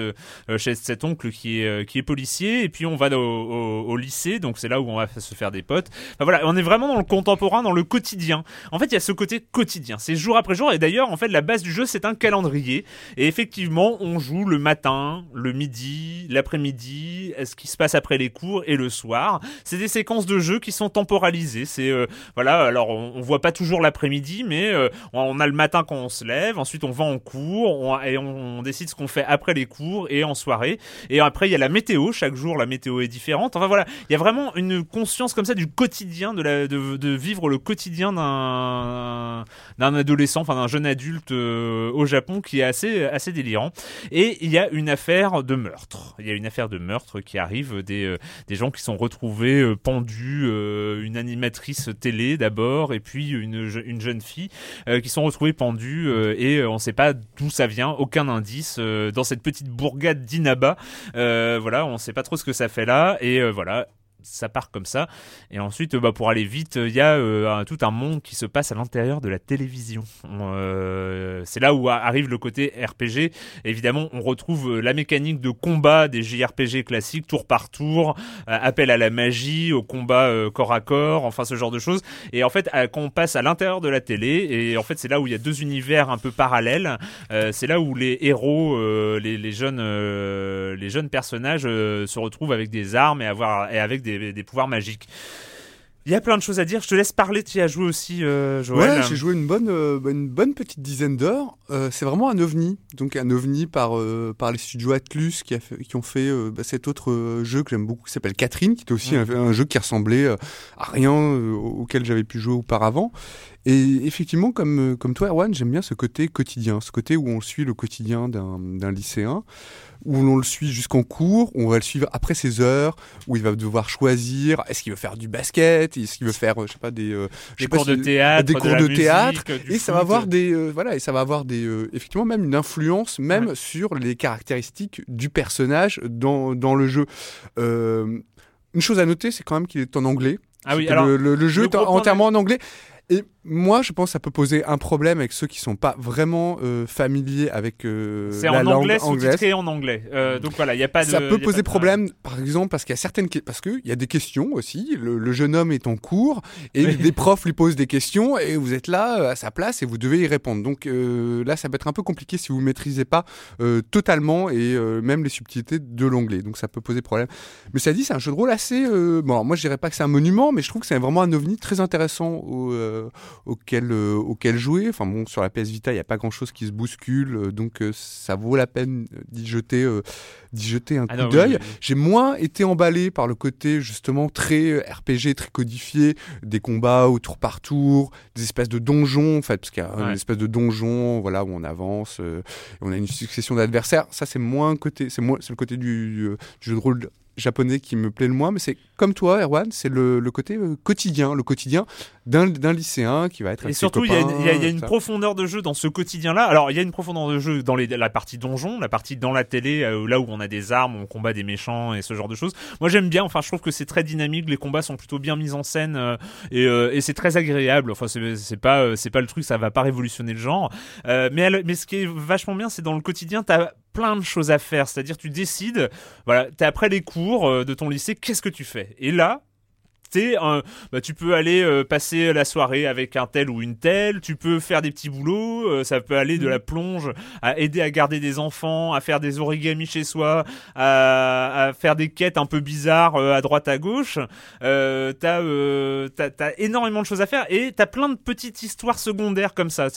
chez cet oncle qui est qui est policier, et puis on va au, au, lycée, donc c'est là où on va se faire des potes. Enfin, voilà, on est vraiment dans le contemporain, dans le quotidien. En fait, il y a ce côté quotidien. C'est jour après jour. Et d'ailleurs, en fait, la base du jeu, c'est un calendrier. Et effectivement, on joue le matin, le midi, l'après-midi, ce qui se passe après les cours et le soir. C'est des séquences de jeu qui sont temporalisées. C'est voilà. Alors, on, voit pas toujours l'après-midi, mais euh, on- a le matin quand on se lève. Ensuite, on va en cours et on, décide ce qu'on fait après les cours et en soirée. Et après, il y a la météo. Chaque jour, la météo est différente. Enfin voilà, il y a vraiment une conscience comme ça du quotidien, de, de, vivre le quotidien d'un adolescent, enfin d'un jeune adulte euh, au Japon qui est assez assez délirant. Et il y a une affaire de meurtre. Il y a une affaire de meurtre qui arrive des euh, des gens qui sont retrouvés euh, pendus, euh, une animatrice télé d'abord, et puis une je- une jeune fille euh, qui sont retrouvés pendus euh, et euh, on ne sait pas d'où ça vient, aucun indice dans cette petite bourgade d'Inaba. Voilà, on ne sait pas trop ce que ça fait là et voilà. Ça part comme ça. Et ensuite, euh, bah, pour aller vite, il y a euh, tout un monde qui se passe à l'intérieur de la télévision. On, euh, c'est là où arrive le côté RPG. Évidemment, on retrouve euh, la mécanique de combat des JRPG classiques, tour par tour, euh, appel à la magie, au combat euh, corps à corps, enfin ce genre de choses. Et en fait, euh, quand on passe à l'intérieur de la télé, et en fait c'est là où il y a deux univers un peu parallèles, euh, c'est là où les héros, euh, les, jeunes, euh, les jeunes personnages euh, se retrouvent avec des armes et, avoir, et avec des, des pouvoirs magiques. Il y a plein de choses à dire. Je te laisse parler. Tu y as joué aussi, euh, Joël. Ouais, j'ai joué une bonne, euh, une bonne petite dizaine d'heures. Euh, c'est vraiment un ovni. Donc un ovni par, euh, par les studios Atlus qui, a fait- qui ont fait bah, cet autre jeu que j'aime beaucoup qui s'appelle Catherine, qui était aussi un, un jeu qui ressemblait à rien auquel j'avais pu jouer auparavant. Et effectivement, comme, euh, comme toi, Erwan, j'aime bien ce côté quotidien, ce côté où on suit le quotidien d'un d'un lycéen, où l'on le suit jusqu'en cours, où on va le suivre après ses heures, où il va devoir choisir est-ce qu'il veut faire du basket, est-ce qu'il veut faire, euh, je sais pas, des, euh, je Des sais cours de théâtre, des de cours de musique, théâtre, du et ça va avoir des euh, voilà et ça va avoir des euh, effectivement même une influence même sur les caractéristiques du personnage dans, dans le jeu. Euh, une chose à noter, c'est quand même qu'il est en anglais. Ah oui, alors le, le- le jeu est entièrement en anglais. Et moi, je pense que ça peut poser un problème avec ceux qui sont pas vraiment euh, familiers avec euh, c'est la en langue anglais, anglaise. sous-titré en anglais. Euh, donc voilà, il y a pas de. Ça peut poser de- problème, par exemple, parce qu'il y a certaines parce que il y a des questions aussi. Le, le jeune homme est en cours et Oui. des profs lui posent des questions et vous êtes là euh, à sa place et vous devez y répondre. Donc là, ça peut être un peu compliqué si vous maîtrisez pas totalement et même les subtilités de l'anglais. Donc ça peut poser problème. Mais ça dit, c'est un jeu de rôle assez. bon, alors moi je dirais pas que c'est un monument, mais je trouve que c'est vraiment un ovni très intéressant au, auquel euh, auquel jouer. Enfin bon, sur la PS Vita, il y a pas grand chose qui se bouscule, euh, donc euh, ça vaut la peine d'y jeter euh, d'y jeter un Ah coup oui, d'œil. oui, oui. J'ai moins été emballé par le côté justement très euh, RPG, très codifié, des combats au tour par tour, des espèces de donjons en fait, parce qu'il y a une espèce de donjon, voilà où on avance, euh, et on a une succession d'adversaires. Ça c'est moins côté, c'est moins, c'est le côté du, euh, du jeu de rôle japonais qui me plaît le moins, mais c'est comme toi, Erwan, c'est le, le côté euh, quotidien, le quotidien d'un d'un lycéen qui va être Et avec surtout, il y, a y a- y a une ça. profondeur de jeu dans ce quotidien-là. Alors, il y a une profondeur de jeu dans les, la partie donjon, la partie dans la télé, euh, là où on a des armes, on combat des méchants et ce genre de choses. Moi, j'aime bien. Enfin, je trouve que c'est très dynamique. Les combats sont plutôt bien mis en scène euh, et, euh, et c'est très agréable. Enfin, c'est c'est pas, euh, c'est pas le truc, ça va pas révolutionner le genre. Euh, mais, elle- mais ce qui est vachement bien, c'est dans le quotidien, t'as plein de choses à faire. C'est-à-dire, tu décides, voilà, t'es après les cours euh, de ton lycée, qu'est-ce que tu fais? Et là, un- bah, tu peux aller euh, passer la soirée avec un tel ou une telle, tu peux faire des petits boulots, euh, ça peut aller de la plonge à aider à garder des enfants, à faire des origamis chez soi, à, à faire des quêtes un peu bizarres euh, à droite à gauche. T'as, t'as, énormément de choses à faire et t'as plein de petites histoires secondaires comme ça.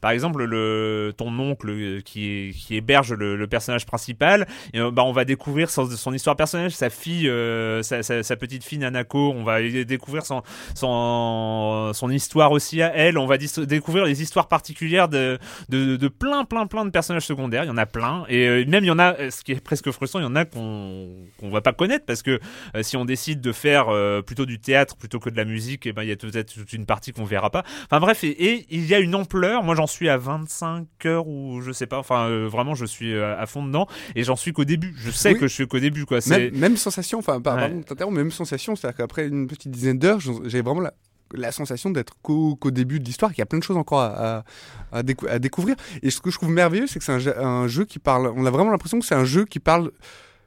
Par exemple, le, ton oncle qui, est- qui héberge le, le personnage principal, et, bah, on va découvrir son, son histoire personnelle, sa fille, sa, sa, sa petite fille Nanako, on va y découvrir son, son, son histoire aussi à elle, on va découvrir les histoires particulières de, de, de plein, plein, plein de personnages secondaires, il y en a plein, et euh, même il y en a, euh, ce qui est presque frustrant, il y en a qu'on qu'on va pas connaître, parce que euh, si on décide de faire euh, plutôt du théâtre plutôt que de la musique, et ben il y a peut-être toute une partie qu'on verra pas. Enfin bref, et, et il y a une ampleur. Moi, j'en suis à 25 heures ou je sais pas. Enfin, euh, vraiment, je suis à fond dedans et j'en suis qu'au début. Je sais Oui. que je suis qu'au début, quoi. Même, même sensation, enfin, par- Ouais. pardon t'interrompre, même sensation, c'est-à-dire qu'après une petite dizaine d'heures, j'avais vraiment la, sensation d'être qu'au début de l'histoire, qu'il y a plein de choses encore à, à, à décou- à découvrir. Et ce que je trouve merveilleux, c'est que c'est un, jeu- qui parle, on a vraiment l'impression que c'est un jeu qui parle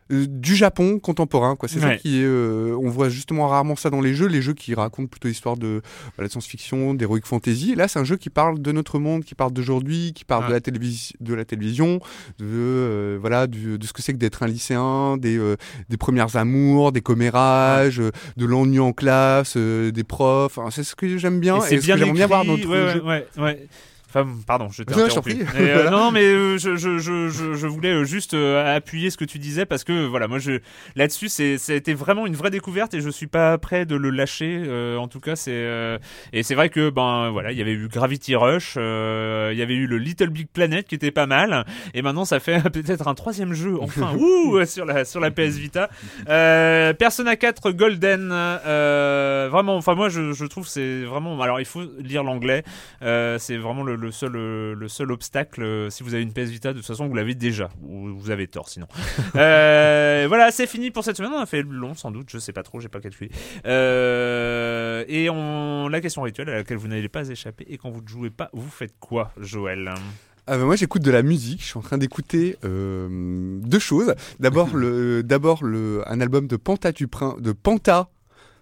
du Japon contemporain quoi. C'est ça qui est euh, on voit justement rarement ça dans les jeux les jeux qui racontent plutôt l'histoire de voilà, de science-fiction d'heroic fantasy. Et là c'est un jeu qui parle de notre monde qui parle d'aujourd'hui qui parle de la télévision de la télévision de euh, voilà du- de ce que c'est que d'être un lycéen des euh, des premières amours des commérages euh, de l'ennui en classe euh, des profs. Enfin, c'est ce que j'aime bien et c'est ce que bien bien voir dans notre ouais, jeu ouais, ouais, ouais. Enfin, pardon, je t'ai t'en interrompu. Et, euh, non, non, mais euh, je, je, je, je, je voulais euh, juste euh, appuyer ce que tu disais parce que voilà, moi, je là-dessus, c'est, ça a été vraiment une vraie découverte et je suis pas prêt de le lâcher. en tout cas, c'est et c'est vrai que ben voilà, il y avait eu Gravity Rush, il y avait eu le Little Big Planet qui était pas mal, et maintenant ça fait peut-être un troisième jeu, enfin, ouh, sur la sur la PS Vita. Persona 4 Golden, vraiment, enfin moi je, je trouve c'est vraiment, alors il faut lire l'anglais, c'est vraiment le, le seul euh, le seul obstacle. euh, si vous avez une PS Vita, de toute façon vous l'avez déjà, ou vous avez tort sinon. Euh, voilà, c'est fini pour cette semaine. On a fait long sans doute, je sais pas trop, j'ai pas calculé. Euh, et on la question rituelle à laquelle vous n'allez pas échapper. Et quand vous ne jouez pas, vous faites quoi, Joël? Ah bah moi j'écoute de la musique, je suis en train d'écouter euh, deux choses. D'abord le d'abord le un album de Panta du Prince de Panta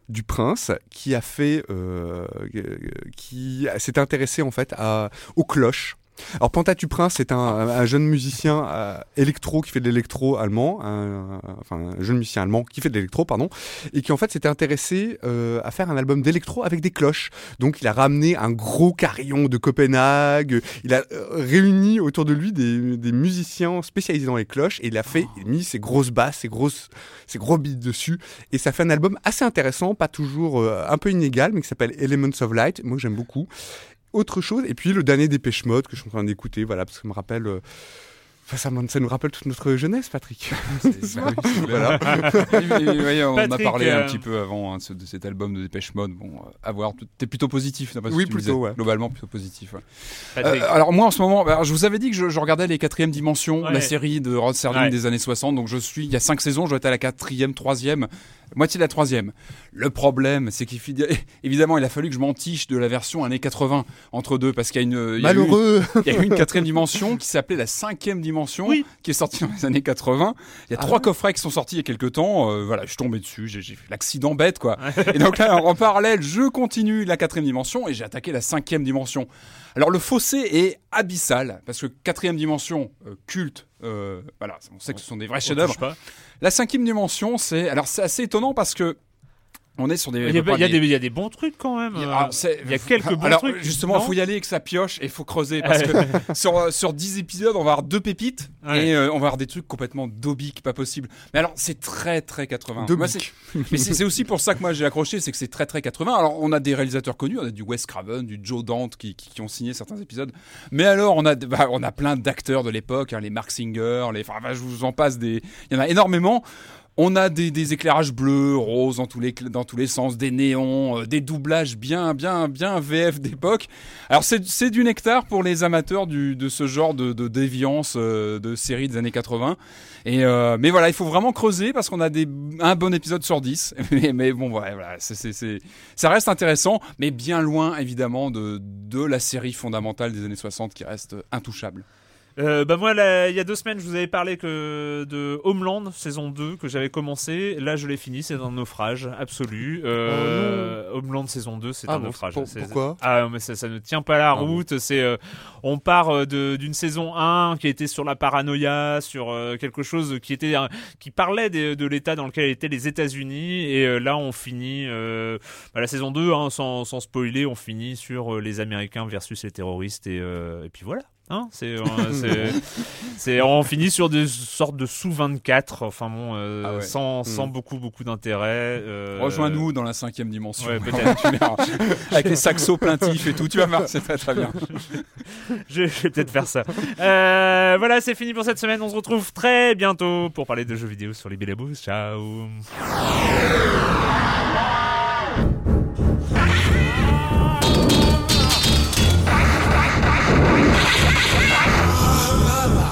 du Prince qui a fait euh, qui s'est intéressé en fait à aux cloches. Alors Panta du Prince c'est un, un jeune musicien euh, électro qui fait de l'électro allemand, un, enfin un jeune musicien allemand qui fait de l'électro pardon, et qui en fait s'était intéressé euh, à faire un album d'électro avec des cloches. Donc il a ramené un gros carillon de Copenhague, il a euh, réuni autour de lui des, musiciens spécialisés dans les cloches et il a fait, mis ses grosses basses, ses grosses, ses gros beats dessus et ça fait un album assez intéressant, pas toujours un peu inégal, mais qui s'appelle Elements of Light. Moi j'aime beaucoup. Autre chose et puis le dernier Dépêche Mode que je suis en train d'écouter, voilà parce que ça me rappelle. euh, Enfin, ça, nous rappelle toute notre jeunesse, Patrick. Bah oui, Voilà. Et- et- ouais, on Patrick, a parlé euh, un petit peu avant hein, de, ce- de cet album de Dépêche Mode. Bon, euh, à voir. T'es plutôt positif, ce Oui, que tu me plutôt, disais. ouais. Globalement, plutôt positif. ouais. Euh, alors moi en ce moment, bah, je vous avais dit que je, je regardais les quatrièmes dimensions, Ouais. la série de Rod Serling Ouais. des années 60. Donc je suis, il y a cinq saisons, je dois être à la quatrième, troisième, moitié de la troisième. Le problème, c'est qu'évidemment, il a fallu que je m'entiche de la version années 80 entre deux, parce qu'il y a une, Malheureux. il y a eu une quatrième dimension qui s'appelait la cinquième dimension, Oui. qui est sortie dans les années 80. Il y a Ah trois ouais coffrets qui sont sortis il y a quelques temps. Euh, voilà, je suis tombé dessus, j'ai fait l'accident bête, quoi. et donc là, en parallèle, je continue la quatrième dimension et j'ai attaqué la cinquième dimension. Alors le fossé est abyssal parce que quatrième dimension euh, culte, voilà, on sait que ce sont des vrais chefs-d'œuvre. La cinquième dimension, c'est alors c'est assez étonnant parce que on est sur des Il y, a, il y a des, il y a des bons trucs quand même. il y a, alors, c'est- il y a quelques bons alors, trucs. Justement, il faut y aller avec sa pioche et il faut creuser parce que sur, sur 10 épisodes, on va avoir deux pépites Ouais. et euh, on va avoir des trucs complètement dobiques, pas possible. Mais alors, c'est très très 80. Dobique. Moi, mais c'est c'est aussi pour ça que moi j'ai accroché, c'est que c'est très très 80. Alors, on a des réalisateurs connus, on a du Wes Craven, du Joe Dante qui, qui, qui ont signé certains épisodes. Mais alors, on a, bah, on a plein d'acteurs de l'époque, hein, les Mark Singer, les, enfin, bah, je vous en passe des, il y en a énormément. On a des, éclairages bleus, roses dans tous les dans tous les sens, des néons, euh, des doublages bien bien bien VF d'époque. Alors c'est du nectar pour les amateurs de ce genre de, déviance euh, de séries des années 80. Et euh, mais voilà, il faut vraiment creuser parce qu'on a des un bon épisode sur 10. mais, bon voilà, ça reste intéressant, mais bien loin évidemment de de la série fondamentale des années 60 qui reste intouchable. Euh, bah moi, là, il y a deux semaines, je vous avais parlé que de Homeland saison 2 que j'avais commencé. Là, je l'ai fini, c'est un naufrage absolu. Euh, Homeland saison 2, c'est Ah un bon, naufrage. pour- pourquoi? Ah, mais ça, ça ne tient pas la bon. route. C'est, euh, on part euh, d'une saison 1 qui était sur la paranoïa, sur euh, quelque chose qui était, qui parlait de, de l'état dans lequel étaient les États-Unis. Et euh, là, on finit euh, bah, la saison 2, hein, sans, sans spoiler, on finit sur les Américains versus les terroristes. Et, euh, et puis voilà. Hein, c'est, euh, c'est, on finit sur des sortes de sous 24, enfin bon, euh, Ah ouais. sans, sans beaucoup beaucoup d'intérêt. euh, Rejoins-nous dans la cinquième dimension. Ouais. Avec les saxos plaintifs et tout, tu vas voir, c'est très très bien. je, je vais peut-être faire ça. Euh, voilà, c'est fini pour cette semaine. On se retrouve très bientôt pour parler de jeux vidéo sur les Billabous. Ciao.